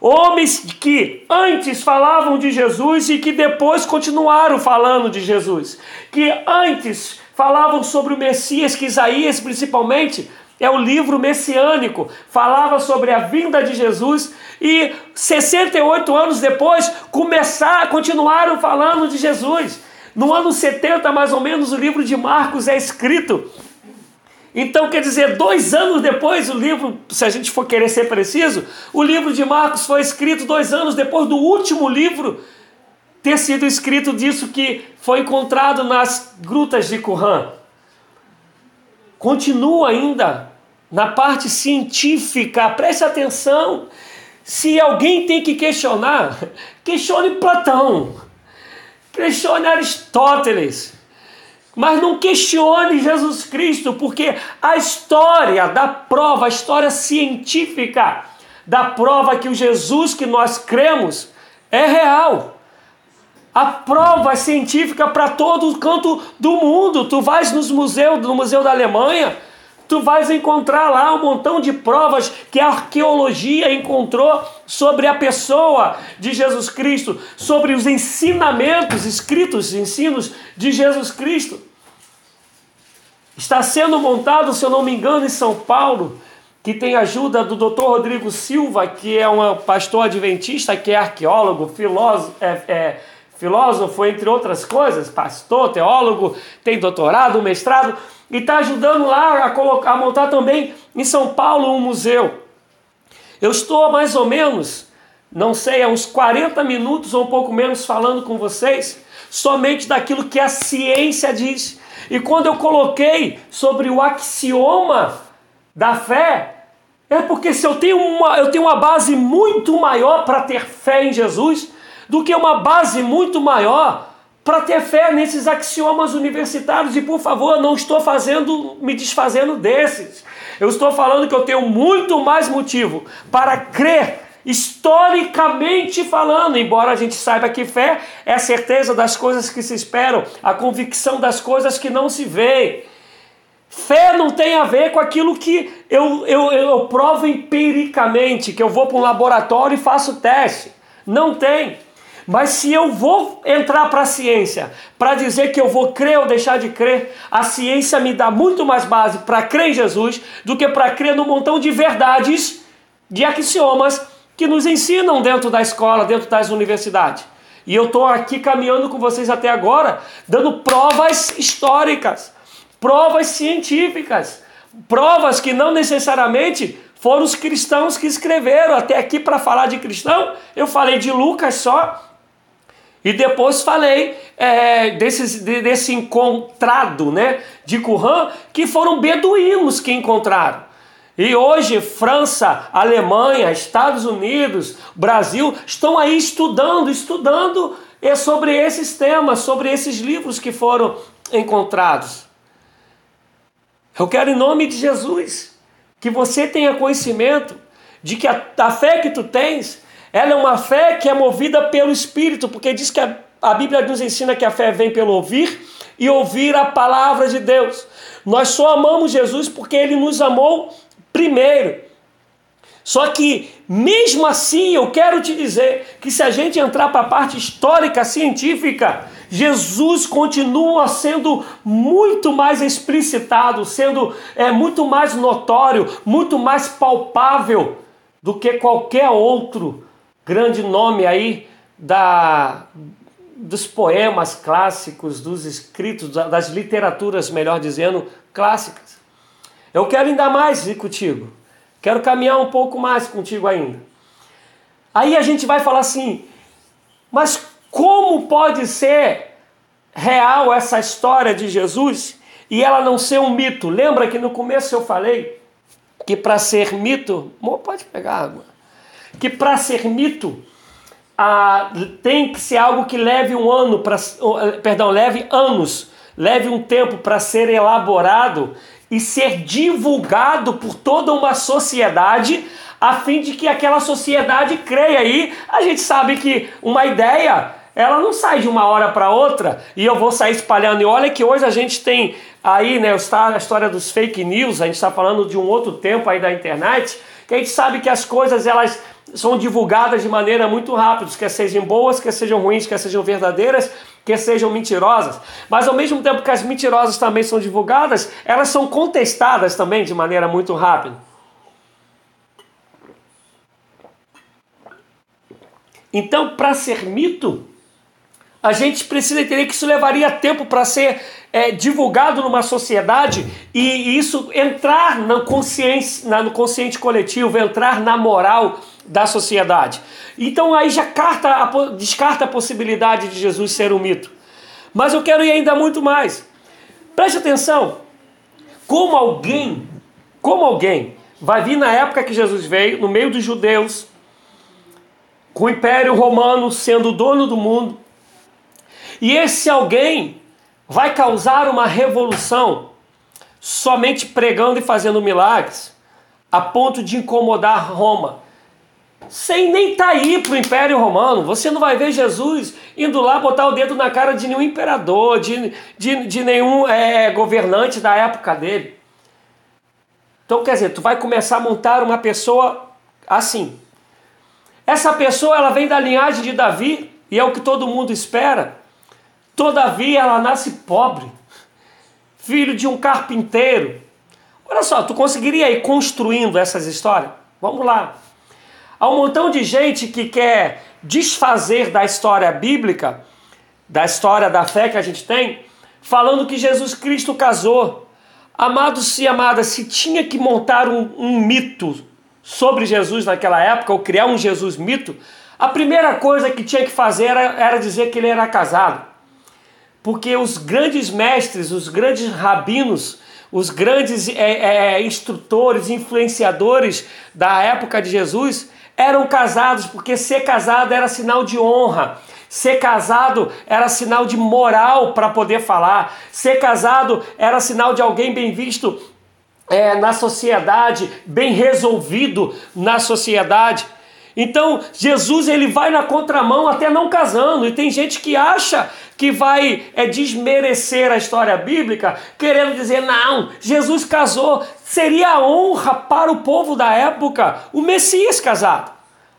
Homens que antes falavam de Jesus e que depois continuaram falando de Jesus. Que antes falavam sobre o Messias, que Isaías principalmente é o livro messiânico, falava sobre a vinda de Jesus e 68 anos depois começar, continuaram falando de Jesus. No ano 70, mais ou menos, o livro de Marcos é escrito então, quer dizer, dois anos depois, o livro, se a gente for querer ser preciso, o livro de Marcos foi escrito dois anos depois do último livro ter sido escrito disso que foi encontrado nas grutas de Qumran. Continua ainda na parte científica, preste atenção. Se alguém tem que questionar, questione Platão, questione Aristóteles. Mas não questione Jesus Cristo, porque a história da prova, a história científica da prova que o Jesus que nós cremos é real. A prova científica para todo canto do mundo. Tu vais nos museus, no Museu da Alemanha, tu vais encontrar lá um montão de provas que a arqueologia encontrou sobre a pessoa de Jesus Cristo, sobre os ensinamentos escritos, ensinos de Jesus Cristo. Está sendo montado, se eu não me engano, em São Paulo, que tem ajuda do Dr. Rodrigo Silva, que é um pastor adventista, que é arqueólogo, filósofo, é, é, filósofo, entre outras coisas, pastor, teólogo, tem doutorado, mestrado, e está ajudando lá a, colocar, a montar também em São Paulo um museu. Eu estou mais ou menos, não sei, há uns 40 minutos ou um pouco menos falando com vocês, somente daquilo que a ciência diz. E quando eu coloquei sobre o axioma da fé, é porque se eu tenho uma, eu tenho uma base muito maior para ter fé em Jesus do que uma base muito maior para ter fé nesses axiomas universitários. E por favor, não estou fazendo, me desfazendo desses. Eu estou falando que eu tenho muito mais motivo para crer historicamente falando, embora a gente saiba que fé é a certeza das coisas que se esperam, a convicção das coisas que não se veem. Fé não tem a ver com aquilo que eu, eu, eu provo empiricamente, que eu vou para um laboratório e faço teste. Não tem. Mas se eu vou entrar para a ciência para dizer que eu vou crer ou deixar de crer, a ciência me dá muito mais base para crer em Jesus do que para crer no montão de verdades, de axiomas que nos ensinam dentro da escola, dentro das universidades. E eu estou aqui caminhando com vocês até agora, dando provas históricas provas científicas, provas que não necessariamente foram os cristãos que escreveram. Até aqui, para falar de cristão, eu falei de Lucas só. E depois falei é, desses, desse encontrado né, de Qumran, que foram beduínos que encontraram. E hoje, França, Alemanha, Estados Unidos, Brasil estão aí estudando, estudando é, sobre esses temas, sobre esses livros que foram encontrados. Eu quero, em nome de Jesus, que você tenha conhecimento de que a, a fé que tu tens, ela é uma fé que é movida pelo Espírito, porque diz que a, a Bíblia nos ensina que a fé vem pelo ouvir e ouvir a palavra de Deus. Nós só amamos Jesus porque ele nos amou primeiro. Só que, mesmo assim, eu quero te dizer que se a gente entrar para a parte histórica, científica, Jesus continua sendo muito mais explicitado, sendo é, muito mais notório, muito mais palpável do que qualquer outro grande nome aí da, dos poemas clássicos, dos escritos, das literaturas, melhor dizendo, clássicas. Eu quero ainda mais ir contigo. Quero caminhar um pouco mais contigo ainda. Aí a gente vai falar assim, mas como pode ser real essa história de Jesus e ela não ser um mito? Lembra que no começo eu falei que para ser mito, pode pegar água, que para ser mito ah, tem que ser algo que leve um ano para, perdão, leve anos, leve um tempo para ser elaborado e ser divulgado por toda uma sociedade a fim de que aquela sociedade creia. aí a gente sabe que uma ideia ela não sai de uma hora para outra e eu vou sair espalhando. E olha que hoje a gente tem aí, né, a história dos fake news, a gente está falando de um outro tempo aí da internet, que a gente sabe que as coisas elas são divulgadas de maneira muito rápida, quer sejam boas, quer sejam ruins, quer sejam verdadeiras, que sejam mentirosas, mas ao mesmo tempo que as mentirosas também são divulgadas, elas são contestadas também de maneira muito rápida. Então, para ser mito, a gente precisa entender que isso levaria tempo para ser é, divulgado numa sociedade e, isso entrar no, consciência, no consciente coletivo, entrar na moral da sociedade. Então aí já carta descarta a possibilidade de Jesus ser um mito. Mas eu quero ir ainda muito mais. Preste atenção. Como alguém, como alguém vai vir na época que Jesus veio, no meio dos judeus, com o Império Romano sendo o dono do mundo, e esse alguém vai causar uma revolução somente pregando e fazendo milagres, a ponto de incomodar Roma sem nem estar tá aí para o Império Romano. Você não vai ver Jesus indo lá botar o dedo na cara de nenhum imperador, de, de, de nenhum é, governante da época dele. Então, quer dizer, tu vai começar a montar uma pessoa assim. Essa pessoa ela vem da linhagem de Davi e é o que todo mundo espera. Todavia, ela nasce pobre, filho de um carpinteiro. Olha só, tu conseguiria ir construindo essas histórias? Vamos lá. Há um montão de gente que quer desfazer da história bíblica, da história da fé que a gente tem, falando que Jesus Cristo casou. Amados e amadas, se tinha que montar um, um mito sobre Jesus naquela época, ou criar um Jesus mito, a primeira coisa que tinha que fazer era, era dizer que ele era casado. Porque os grandes mestres, os grandes rabinos, os grandes é, é, instrutores, influenciadores da época de Jesus eram casados, porque ser casado era sinal de honra. Ser casado era sinal de moral para poder falar. Ser casado era sinal de alguém bem visto é, na sociedade, bem resolvido na sociedade. Então Jesus ele vai na contramão até não casando e tem gente que acha que vai é, desmerecer a história bíblica, querendo dizer não, Jesus casou, seria honra para o povo da época o Messias casado.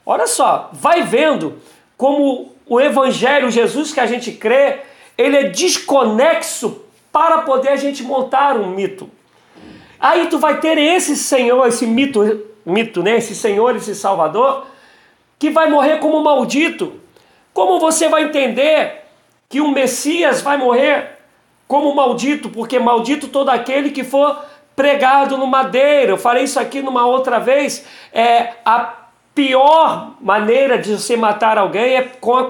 Olha só, vai vendo como o Evangelho, Jesus que a gente crê, ele é desconexo para poder a gente montar um mito. Aí tu vai ter esse Senhor, esse mito, mito, né? Esse Senhor, esse Salvador, que vai morrer como maldito. Como você vai entender que o Messias vai morrer como maldito? Porque maldito todo aquele que for pregado no madeiro. Eu falei isso aqui numa outra vez. É a pior maneira de você matar alguém é com a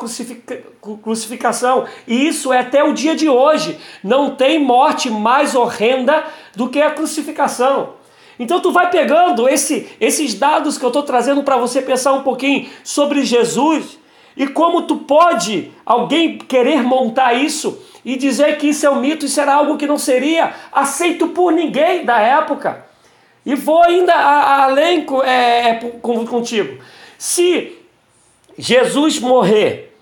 crucificação. E isso é até o dia de hoje. Não tem morte mais horrenda do que a crucificação. Então tu vai pegando esse, esses dados que eu estou trazendo para você pensar um pouquinho sobre Jesus e como tu pode alguém querer montar isso e dizer que isso é um mito, isso era algo que não seria aceito por ninguém da época. E vou ainda além é, é contigo. Se Jesus morrer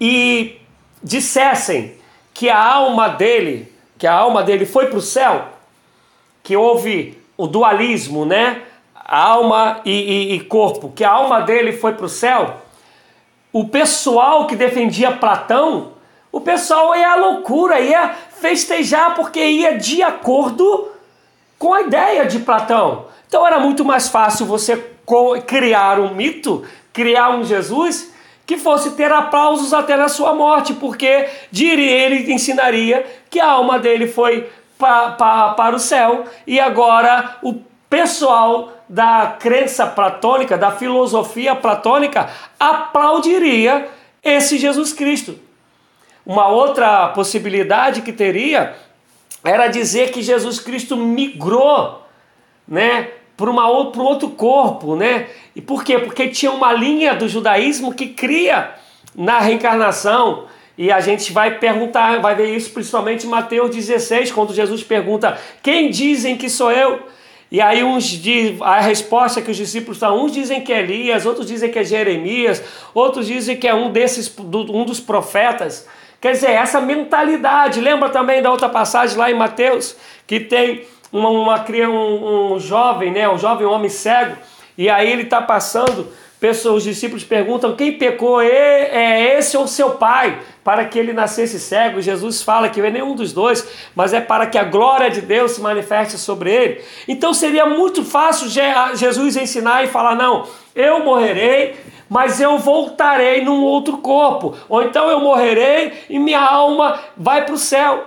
e dissessem que a alma dele, que a alma dele foi para o céu, que houve o dualismo, né? Alma e, e, e corpo, que a alma dele foi para o céu, o pessoal que defendia Platão, o pessoal ia à loucura, ia festejar porque ia de acordo com a ideia de Platão. Então era muito mais fácil você criar um mito, criar um Jesus que fosse ter aplausos até na sua morte, porque diria, ele ensinaria que a alma dele foi pa, pa, para o céu e agora o pessoal da crença platônica, da filosofia platônica, aplaudiria esse Jesus Cristo. Uma outra possibilidade que teria era dizer que Jesus Cristo migrou, né, para um outro corpo, né? E por quê? Porque tinha uma linha do judaísmo que cria na reencarnação. E a gente vai perguntar, vai ver isso principalmente em Mateus 16, quando Jesus pergunta: Quem dizem que sou eu? E aí uns diz, a resposta que os discípulos dão, uns dizem que é Elias, outros dizem que é Jeremias, outros dizem que é um desses, um dos profetas. Quer dizer, essa mentalidade. Lembra também da outra passagem lá em Mateus, que tem uma, uma um, um jovem, né, um jovem homem cego, e aí ele está passando, pessoas, os discípulos perguntam quem pecou, é esse ou seu pai, para que ele nascesse cego. Jesus fala que não é nenhum dos dois, mas é para que a glória de Deus se manifeste sobre ele. Então seria muito fácil Jesus ensinar e falar: não, eu morrerei, mas eu voltarei num outro corpo. Ou então eu morrerei e minha alma vai para o céu.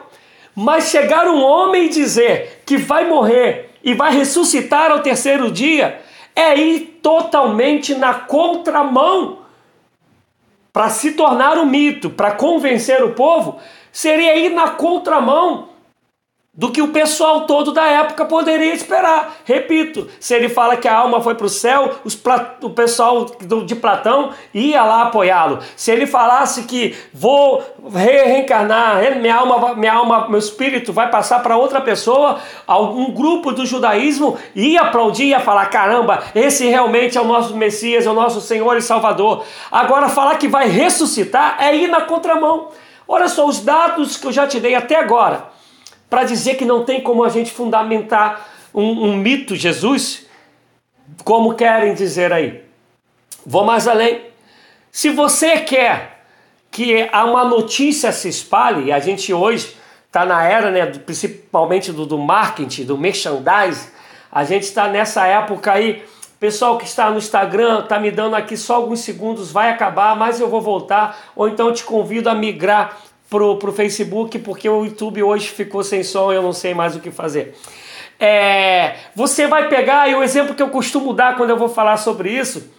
Mas chegar um homem e dizer que vai morrer e vai ressuscitar ao terceiro dia é ir totalmente na contramão. Para se tornar um mito, para convencer o povo, seria ir na contramão do que o pessoal todo da época poderia esperar. Repito, se ele fala que a alma foi para o céu, o pessoal de Platão ia lá apoiá-lo. Se ele falasse que vou re reencarnar, minha alma, minha alma, meu espírito vai passar para outra pessoa, algum grupo do judaísmo ia aplaudir, ia falar: caramba, esse realmente é o nosso Messias, é o nosso Senhor e Salvador. Agora, falar que vai ressuscitar é ir na contramão. Olha só os dados que eu já te dei até agora para dizer que não tem como a gente fundamentar um, um mito Jesus, como querem dizer aí. Vou mais além. Se você quer que uma notícia se espalhe, e a gente hoje está na era, né, principalmente do, do marketing, do merchandising. A gente está nessa época aí. Pessoal que está no Instagram, está me dando aqui só alguns segundos, vai acabar, mas eu vou voltar. Ou então te convido a migrar pro, pro Facebook, porque o YouTube hoje ficou sem som, eu não sei mais o que fazer. É, você vai pegar, e o exemplo que eu costumo dar quando eu vou falar sobre isso,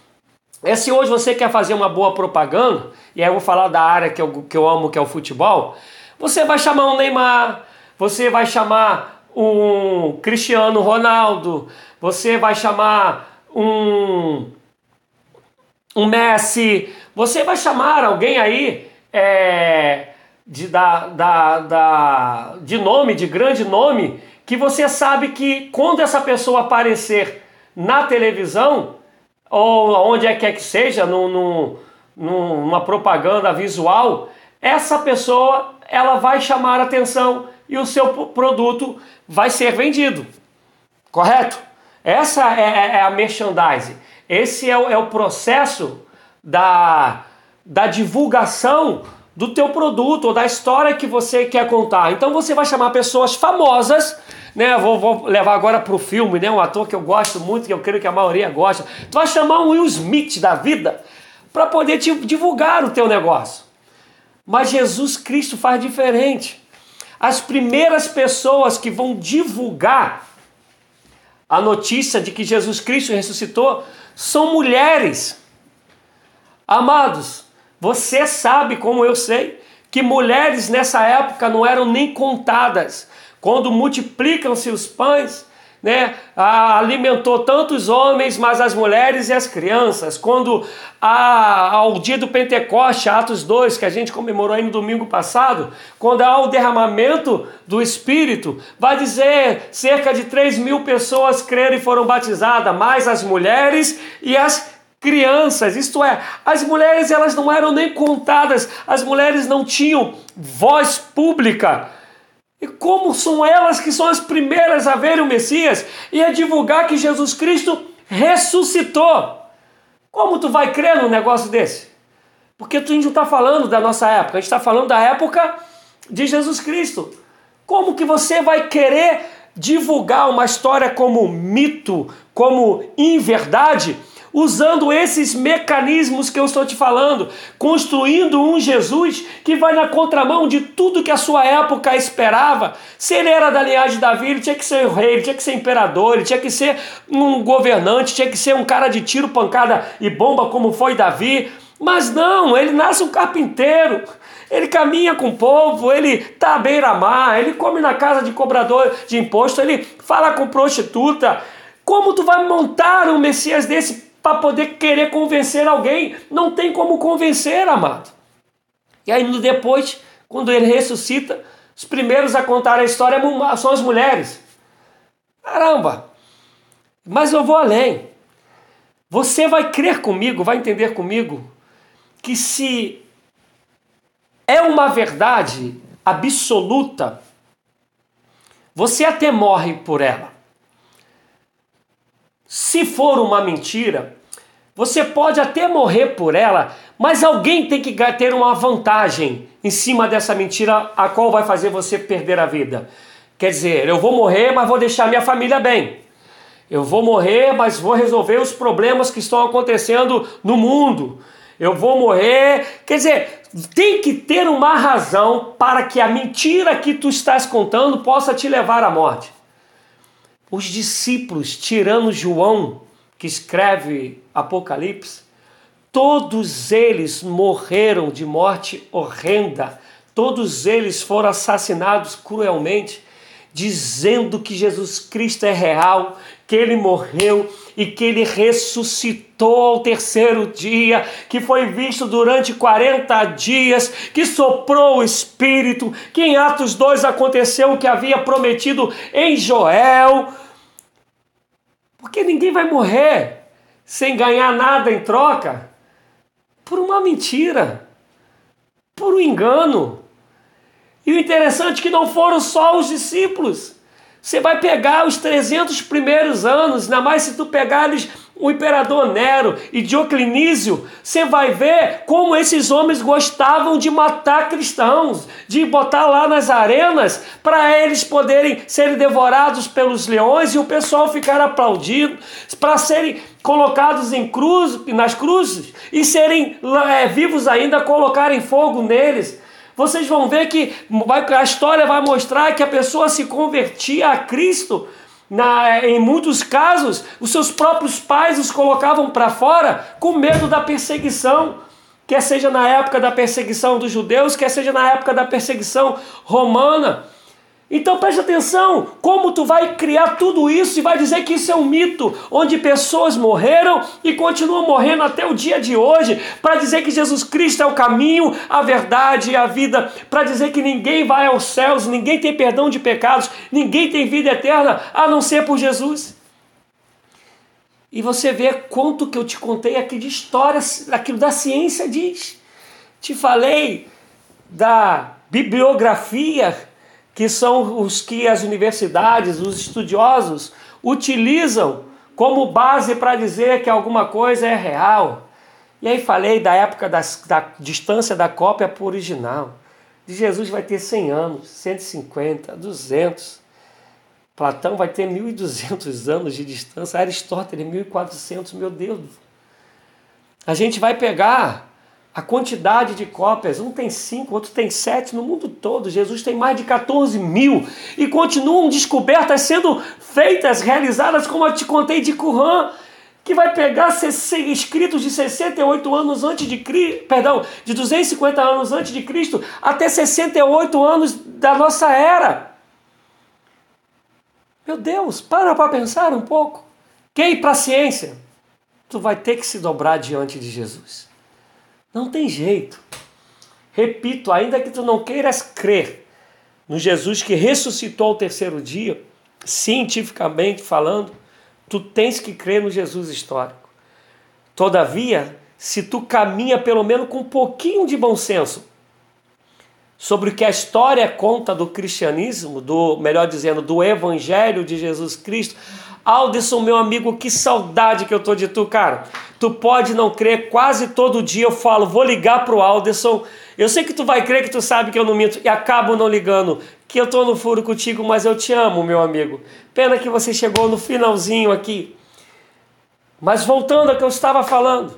é se hoje você quer fazer uma boa propaganda, e aí eu vou falar da área que eu, que eu amo, que é o futebol, você vai chamar um Neymar, você vai chamar um Cristiano Ronaldo, você vai chamar um, um Messi, você vai chamar alguém aí é, de, da, da, da, de nome, de grande nome, que você sabe que quando essa pessoa aparecer na televisão, ou onde é que é que seja, no, no, numa propaganda visual, essa pessoa ela vai chamar atenção e o seu produto vai ser vendido. Correto? Essa é, é, é a merchandising. Esse é o, é o processo da, da divulgação do teu produto ou da história que você quer contar. Então você vai chamar pessoas famosas, né? Vou, vou levar agora para o filme, né? Um ator que eu gosto muito, que eu creio que a maioria gosta. Tu vai chamar um Will Smith da vida para poder te divulgar o teu negócio. Mas Jesus Cristo faz diferente. As primeiras pessoas que vão divulgar a notícia de que Jesus Cristo ressuscitou são mulheres. Amados, você sabe, como eu sei, que mulheres nessa época não eram nem contadas. Quando multiplicam-se os pães, né, alimentou tantos homens, mas as mulheres e as crianças. Quando a, ao dia do Pentecoste, Atos 2, que a gente comemorou aí no domingo passado, quando há o derramamento do Espírito, vai dizer cerca de 3 mil pessoas creram e foram batizadas, mais as mulheres e as crianças, isto é, as mulheres elas não eram nem contadas, as mulheres não tinham voz pública. E como são elas que são as primeiras a verem o Messias e a divulgar que Jesus Cristo ressuscitou? Como tu vai crer num negócio desse? Porque tu não está falando da nossa época, a gente está falando da época de Jesus Cristo. Como que você vai querer divulgar uma história como mito, como inverdade, usando esses mecanismos que eu estou te falando, construindo um Jesus que vai na contramão de tudo que a sua época esperava. Se ele era da linhagem de Davi, ele tinha que ser rei, ele tinha que ser imperador, ele tinha que ser um governante, tinha que ser um cara de tiro, pancada e bomba como foi Davi. Mas não, ele nasce um carpinteiro. Ele caminha com o povo, ele está à beira-mar, ele come na casa de cobrador de imposto, ele fala com prostituta. Como tu vai montar um Messias desse para poder querer convencer alguém. Não tem como convencer, amado. E aí depois, quando ele ressuscita, os primeiros a contar a história são as mulheres. Caramba! Mas eu vou além. Você vai crer comigo, vai entender comigo, que se é uma verdade absoluta, você até morre por ela. Se for uma mentira, você pode até morrer por ela, mas alguém tem que ter uma vantagem em cima dessa mentira, a qual vai fazer você perder a vida. Quer dizer, eu vou morrer, mas vou deixar minha família bem. Eu vou morrer, mas vou resolver os problemas que estão acontecendo no mundo. Eu vou morrer. Quer dizer, tem que ter uma razão para que a mentira que tu estás contando possa te levar à morte. Os discípulos, tirando João, que escreve Apocalipse, todos eles morreram de morte horrenda, todos eles foram assassinados cruelmente, dizendo que Jesus Cristo é real, que ele morreu e que ele ressuscitou ao terceiro dia, que foi visto durante 40 dias, que soprou o Espírito, que em Atos 2 aconteceu o que havia prometido em Joel porque ninguém vai morrer sem ganhar nada em troca por uma mentira, por um engano. E o interessante é que não foram só os discípulos. Você vai pegar os 300 primeiros anos, ainda mais se tu pegar eles o imperador Nero e Dioclinísio, você vai ver como esses homens gostavam de matar cristãos, de botar lá nas arenas para eles poderem serem devorados pelos leões e o pessoal ficar aplaudindo, para serem colocados em cruz, nas cruzes e serem é, vivos ainda, colocarem fogo neles. Vocês vão ver que a história vai mostrar que a pessoa se convertia a Cristo na, em muitos casos, os seus próprios pais os colocavam para fora com medo da perseguição, quer seja na época da perseguição dos judeus, quer seja na época da perseguição romana. Então preste atenção, como tu vai criar tudo isso e vai dizer que isso é um mito, onde pessoas morreram e continuam morrendo até o dia de hoje, para dizer que Jesus Cristo é o caminho, a verdade e a vida, para dizer que ninguém vai aos céus, ninguém tem perdão de pecados, ninguém tem vida eterna a não ser por Jesus. E você vê quanto que eu te contei aqui de história, aquilo da ciência diz. Te falei da bibliografia que são os que as universidades, os estudiosos utilizam como base para dizer que alguma coisa é real. E aí falei da época das, da distância da cópia para o original. De Jesus vai ter 100 anos, 150, 200. Platão vai ter 1.200 anos de distância. Aristóteles, 1.400, meu Deus. A gente vai pegar a quantidade de cópias, um tem cinco, outro tem sete no mundo todo. Jesus tem mais de 14 mil e continuam descobertas sendo feitas, realizadas, como eu te contei de Qumran, que vai pegar escritos de 68 anos antes de Cristo, perdão, de 250 anos antes de Cristo até 68 anos da nossa era. Meu Deus, para para pensar um pouco. Quem para a ciência? Tu vai ter que se dobrar diante de Jesus. Não tem jeito. Repito, ainda que tu não queiras crer no Jesus que ressuscitou ao terceiro dia, cientificamente falando, tu tens que crer no Jesus histórico. Todavia, se tu caminha pelo menos com um pouquinho de bom senso sobre o que a história conta do cristianismo, do melhor dizendo, do evangelho de Jesus Cristo, Alderson, meu amigo, que saudade que eu tô de tu, cara. Tu pode não crer, quase todo dia eu falo, vou ligar pro Alderson. Eu sei que tu vai crer que tu sabe que eu não minto e acabo não ligando, que eu tô no furo contigo, mas eu te amo, meu amigo. Pena que você chegou no finalzinho aqui. Mas voltando ao que eu estava falando,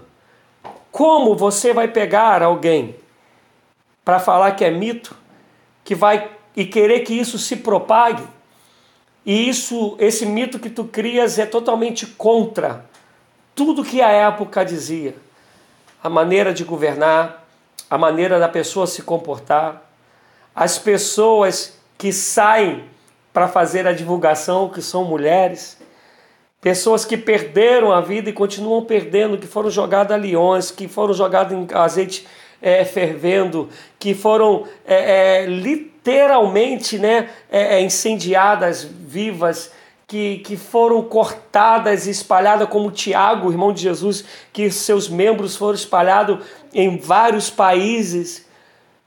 como você vai pegar alguém para falar que é mito, que vai e querer que isso se propague? E isso, esse mito que tu crias é totalmente contra tudo que a época dizia. A maneira de governar, a maneira da pessoa se comportar, as pessoas que saem para fazer a divulgação, que são mulheres, pessoas que perderam a vida e continuam perdendo, que foram jogadas a leões, que foram jogadas em azeite é, fervendo, que foram é, é, literalmente né, é, é, incendiadas vivas, que, que foram cortadas e espalhadas, como Tiago, irmão de Jesus, que seus membros foram espalhados em vários países.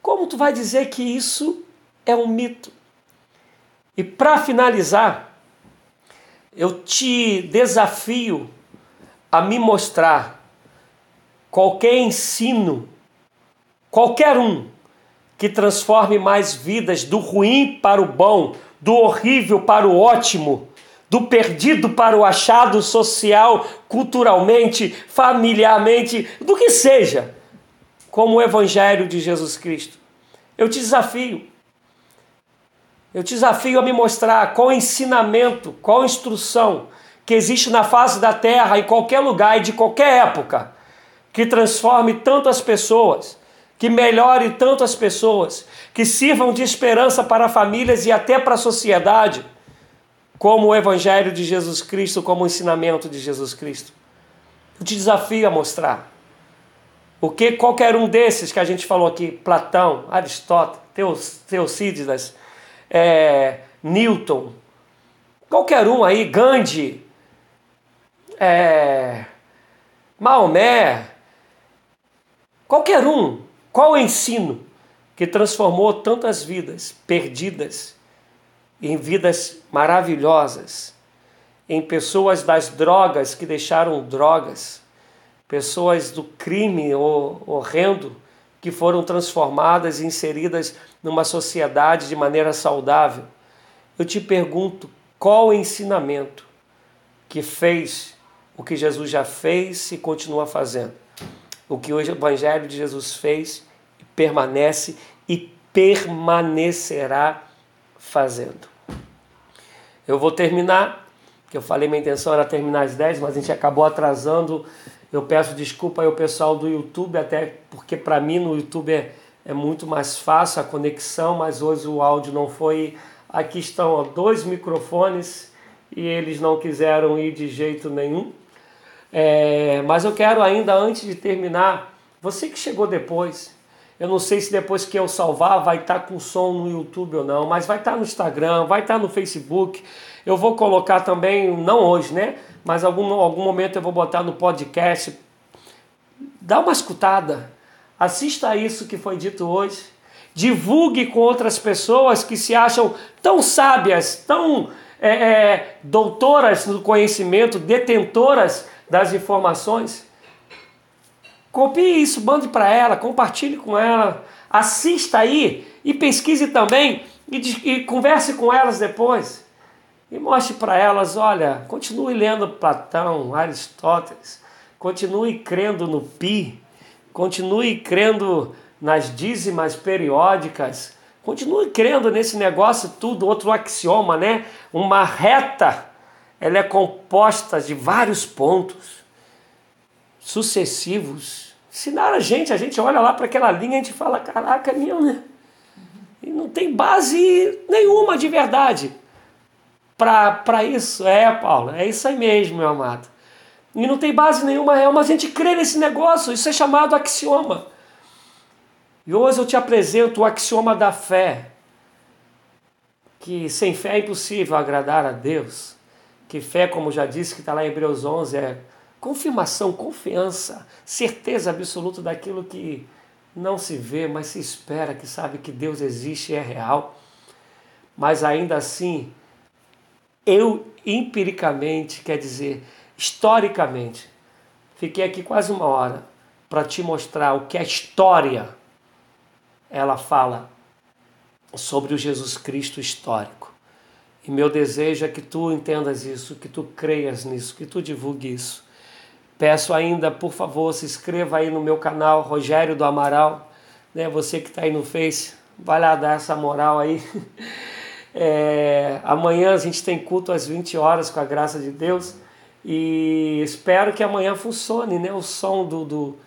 Como tu vai dizer que isso é um mito? E para finalizar, eu te desafio a me mostrar qualquer ensino Qualquer um que transforme mais vidas do ruim para o bom, do horrível para o ótimo, do perdido para o achado social, culturalmente, familiarmente, do que seja, como o Evangelho de Jesus Cristo. Eu te desafio. Eu te desafio a me mostrar qual ensinamento, qual instrução que existe na face da terra, em qualquer lugar e de qualquer época, que transforme tantas pessoas que melhore tanto as pessoas, que sirvam de esperança para famílias e até para a sociedade, como o Evangelho de Jesus Cristo, como o ensinamento de Jesus Cristo. Eu te desafio a mostrar. O que qualquer um desses que a gente falou aqui, Platão, Aristóteles, Teocídidas, é, Newton, qualquer um aí, Gandhi, é, Maomé, qualquer um qual o ensino que transformou tantas vidas perdidas em vidas maravilhosas? em pessoas das drogas que deixaram drogas, pessoas do crime horrendo que foram transformadas e inseridas numa sociedade de maneira saudável. Eu te pergunto, qual o ensinamento que fez o que Jesus já fez e continua fazendo? O que o Evangelho de Jesus fez permanece e permanecerá fazendo. Eu vou terminar, que eu falei minha intenção era terminar às 10, mas a gente acabou atrasando. Eu peço desculpa aí ao pessoal do YouTube, até porque para mim no YouTube é, é muito mais fácil a conexão, mas hoje o áudio não foi. Aqui estão ó, dois microfones e eles não quiseram ir de jeito nenhum. É, mas eu quero ainda, antes de terminar, você que chegou depois, eu não sei se depois que eu salvar vai estar tá com som no YouTube ou não, mas vai estar tá no Instagram, vai estar tá no Facebook. Eu vou colocar também, não hoje, né? Mas algum, algum momento eu vou botar no podcast. Dá uma escutada. Assista isso que foi dito hoje. Divulgue com outras pessoas que se acham tão sábias, tão é, é, doutoras no conhecimento, detentoras das informações. Copie isso, mande para ela, compartilhe com ela, assista aí e pesquise também e, e converse com elas depois. E mostre para elas, olha, continue lendo Platão, Aristóteles, continue crendo no pi, continue crendo nas dízimas periódicas, continue crendo nesse negócio tudo, outro axioma, né? Uma reta, ela é composta de vários pontos sucessivos. Ensinaram a gente, a gente olha lá para aquela linha e a gente fala, caraca, é meu, né? E não tem base nenhuma de verdade para isso. É, Paulo, é isso aí mesmo, meu amado. E não tem base nenhuma real, mas a gente crê nesse negócio, isso é chamado axioma. E hoje eu te apresento o axioma da fé, que sem fé é impossível agradar a Deus, que fé, como já disse, que está lá em Hebreus 11, é confirmação, confiança, certeza absoluta daquilo que não se vê, mas se espera, que sabe que Deus existe e é real. Mas ainda assim, eu empiricamente, quer dizer, historicamente, fiquei aqui quase uma hora para te mostrar o que a história ela fala sobre o Jesus Cristo histórico. E meu desejo é que tu entendas isso, que tu creias nisso, que tu divulgue isso. Peço ainda, por favor, se inscreva aí no meu canal, Rogério do Amaral. Né? Você que está aí no Face, vai lá dar essa moral aí. É, amanhã a gente tem culto às 20 horas, com a graça de Deus. E espero que amanhã funcione né? o som do, do,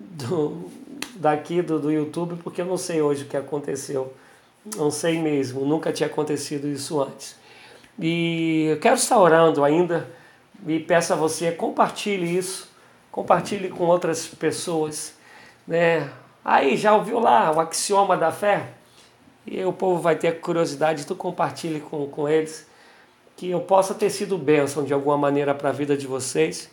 do daqui do, do YouTube, porque eu não sei hoje o que aconteceu. Não sei mesmo, nunca tinha acontecido isso antes. E eu quero estar orando ainda e peço a você, compartilhe isso, compartilhe com outras pessoas. Né? Aí, já ouviu lá o axioma da fé? E o povo vai ter curiosidade, tu compartilhe com, com eles, que eu possa ter sido bênção de alguma maneira para a vida de vocês,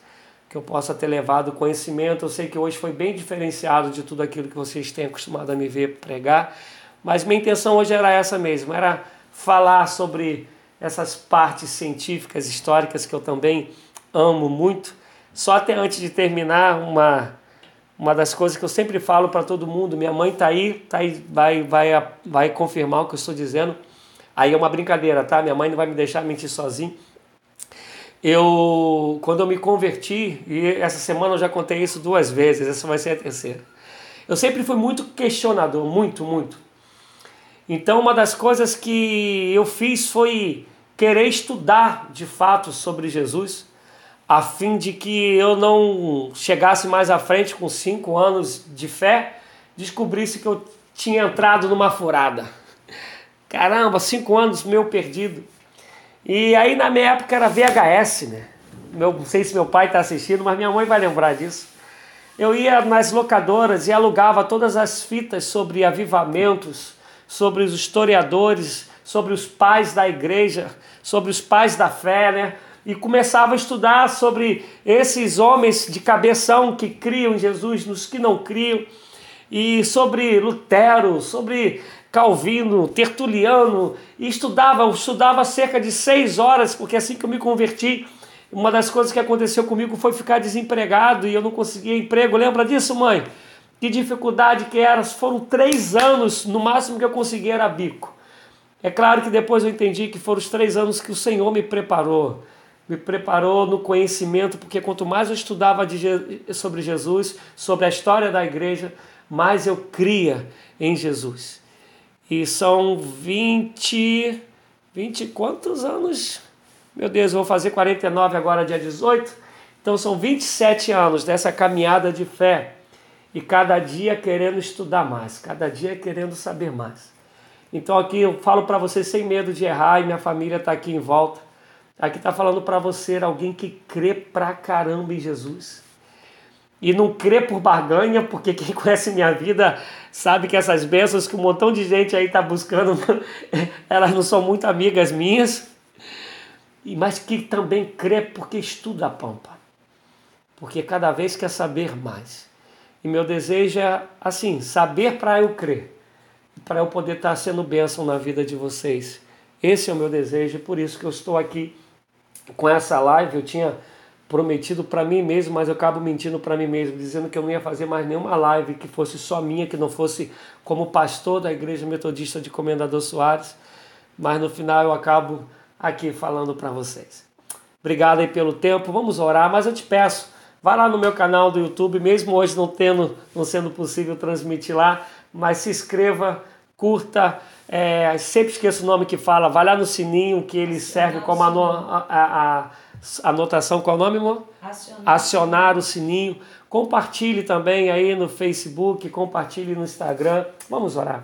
que eu possa ter levado conhecimento. Eu sei que hoje foi bem diferenciado de tudo aquilo que vocês têm acostumado a me ver pregar, mas minha intenção hoje era essa mesmo, era falar sobre essas partes científicas, históricas que eu também amo muito. Só até antes de terminar, uma, uma das coisas que eu sempre falo para todo mundo, minha mãe está aí, tá aí vai, vai, vai confirmar o que eu estou dizendo. Aí é uma brincadeira, tá? Minha mãe não vai me deixar mentir sozinho. Eu, quando eu me converti, e essa semana eu já contei isso duas vezes, essa vai ser a terceira. Eu sempre fui muito questionador, muito, muito. Então, uma das coisas que eu fiz foi querer estudar de fato sobre Jesus, a fim de que eu não chegasse mais à frente com cinco anos de fé, descobrisse que eu tinha entrado numa furada. Caramba, cinco anos meu perdido. E aí na minha época era VHS, né? Meu, não sei se meu pai está assistindo, mas minha mãe vai lembrar disso. Eu ia nas locadoras e alugava todas as fitas sobre avivamentos, sobre os historiadores, sobre os pais da igreja, sobre os pais da fé, né? E começava a estudar sobre esses homens de cabeção que criam em Jesus, nos que não criam, e sobre Lutero, sobre Calvino, Tertuliano, e estudava, estudava cerca de seis horas, porque assim que eu me converti, uma das coisas que aconteceu comigo foi ficar desempregado e eu não conseguia emprego. Lembra disso, mãe? Que dificuldade que era. Foram três anos, no máximo que eu consegui era bico. É claro que depois eu entendi que foram os três anos que o Senhor me preparou. Me preparou no conhecimento, porque quanto mais eu estudava de, sobre Jesus, sobre a história da igreja, mais eu cria em Jesus. E são 20, 20 quantos anos? Meu Deus, eu vou fazer 49 agora, dia 18. Então são 27 anos dessa caminhada de fé. E cada dia querendo estudar mais, cada dia querendo saber mais. Então aqui eu falo para você sem medo de errar e minha família está aqui em volta. Aqui está falando para você alguém que crê pra caramba em Jesus. E não crê por barganha, porque quem conhece minha vida sabe que essas bênçãos que um montão de gente aí está buscando, elas não são muito amigas minhas mas que também crê porque estuda a pampa. Porque cada vez quer saber mais. E meu desejo é, assim, saber para eu crer. Para eu poder estar sendo bênção na vida de vocês. Esse é o meu desejo e por isso que eu estou aqui com essa live. Eu tinha prometido para mim mesmo, mas eu acabo mentindo para mim mesmo, dizendo que eu não ia fazer mais nenhuma live que fosse só minha, que não fosse como pastor da Igreja Metodista de Comendador Soares. Mas no final eu acabo aqui falando para vocês. Obrigado aí pelo tempo, vamos orar, mas eu te peço, vá lá no meu canal do YouTube, mesmo hoje não tendo, não sendo possível transmitir lá, mas se inscreva, curta, é, sempre esqueço o nome que fala, vai lá no sininho que ele serve como a, a, a, anotação, qual é o nome, amor? Acionar. Acionar o sininho. Compartilhe também aí no Facebook, compartilhe no Instagram. Vamos orar.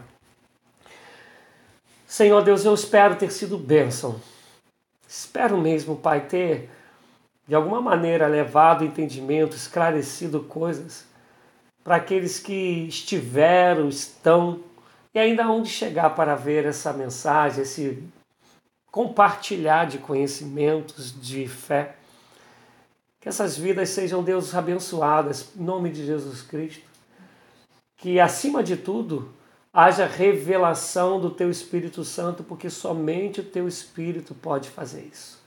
Senhor Deus, eu espero ter sido bênção Espero mesmo, Pai, ter de alguma maneira levado entendimento, esclarecido coisas para aqueles que estiveram, estão e ainda onde chegar para ver essa mensagem, esse compartilhar de conhecimentos, de fé. Que essas vidas sejam, Deus, abençoadas, em nome de Jesus Cristo. Que, acima de tudo, haja revelação do teu Espírito Santo, porque somente o teu Espírito pode fazer isso.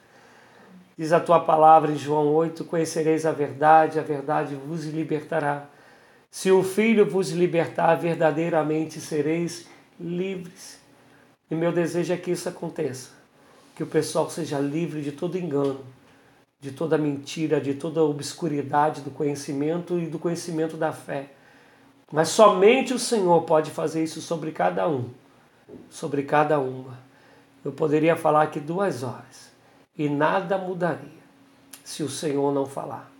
Diz a tua palavra em João 8: Conhecereis a verdade, a verdade vos libertará. Se o Filho vos libertar, verdadeiramente sereis livres. E meu desejo é que isso aconteça, que o pessoal seja livre de todo engano, de toda mentira, de toda obscuridade do conhecimento e do conhecimento da fé mas somente o Senhor pode fazer isso sobre cada um, sobre cada uma. Eu poderia falar aqui duas horas e nada mudaria se o Senhor não falar.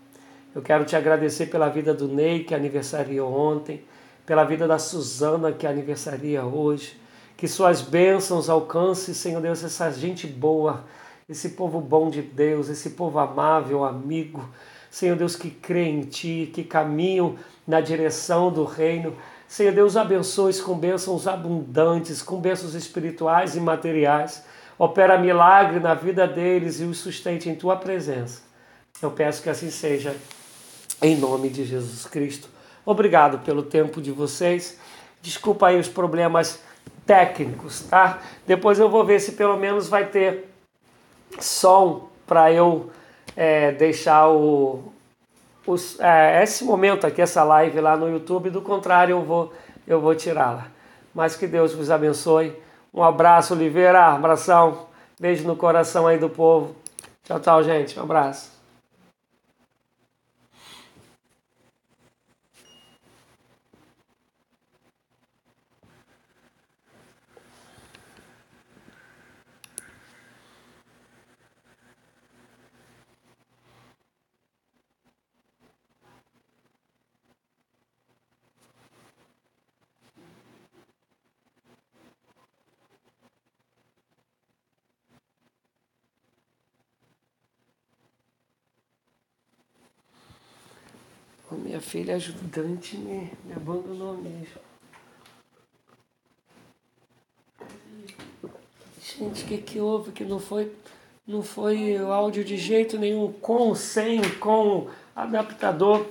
Eu quero te agradecer pela vida do Ney, que aniversariou ontem, pela vida da Suzana, que aniversaria hoje. Que suas bênçãos alcancem, Senhor Deus, essa gente boa, esse povo bom de Deus, esse povo amável, amigo. Senhor Deus, que crê em Ti, que caminham na direção do reino. Senhor Deus, abençoe com bênçãos abundantes, com bênçãos espirituais e materiais. Opera milagre na vida deles e os sustente em tua presença. Eu peço que assim seja, em nome de Jesus Cristo. Obrigado pelo tempo de vocês. Desculpa aí os problemas técnicos, tá? Depois eu vou ver se pelo menos vai ter som para eu é, deixar o, os, é, esse momento aqui, essa live lá no YouTube, do contrário eu vou, eu vou tirá-la. Mas que Deus vos abençoe. Um abraço, Oliveira, abração, beijo no coração aí do povo. Tchau, tchau, gente. Um abraço. Minha filha ajudante me, me abandonou mesmo. Gente, o que, que houve que não foi, não foi o áudio de jeito nenhum, com, sem, com adaptador.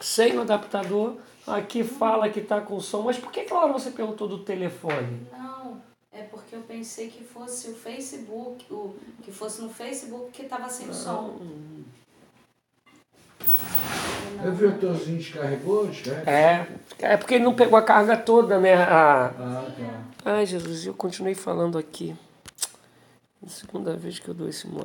sem o adaptador. Aqui fala que tá com som. Mas por que, hora você perguntou do telefone? Não, é porque eu pensei que fosse o Facebook, o, que fosse no Facebook que tava sem som. Eu vi o teuzinho descarregou, descarregou. É, é porque ele não pegou a carga toda, né? A... Ah, tá. Ai, Jesus, eu continuei falando aqui. Segunda vez que eu dou esse mole.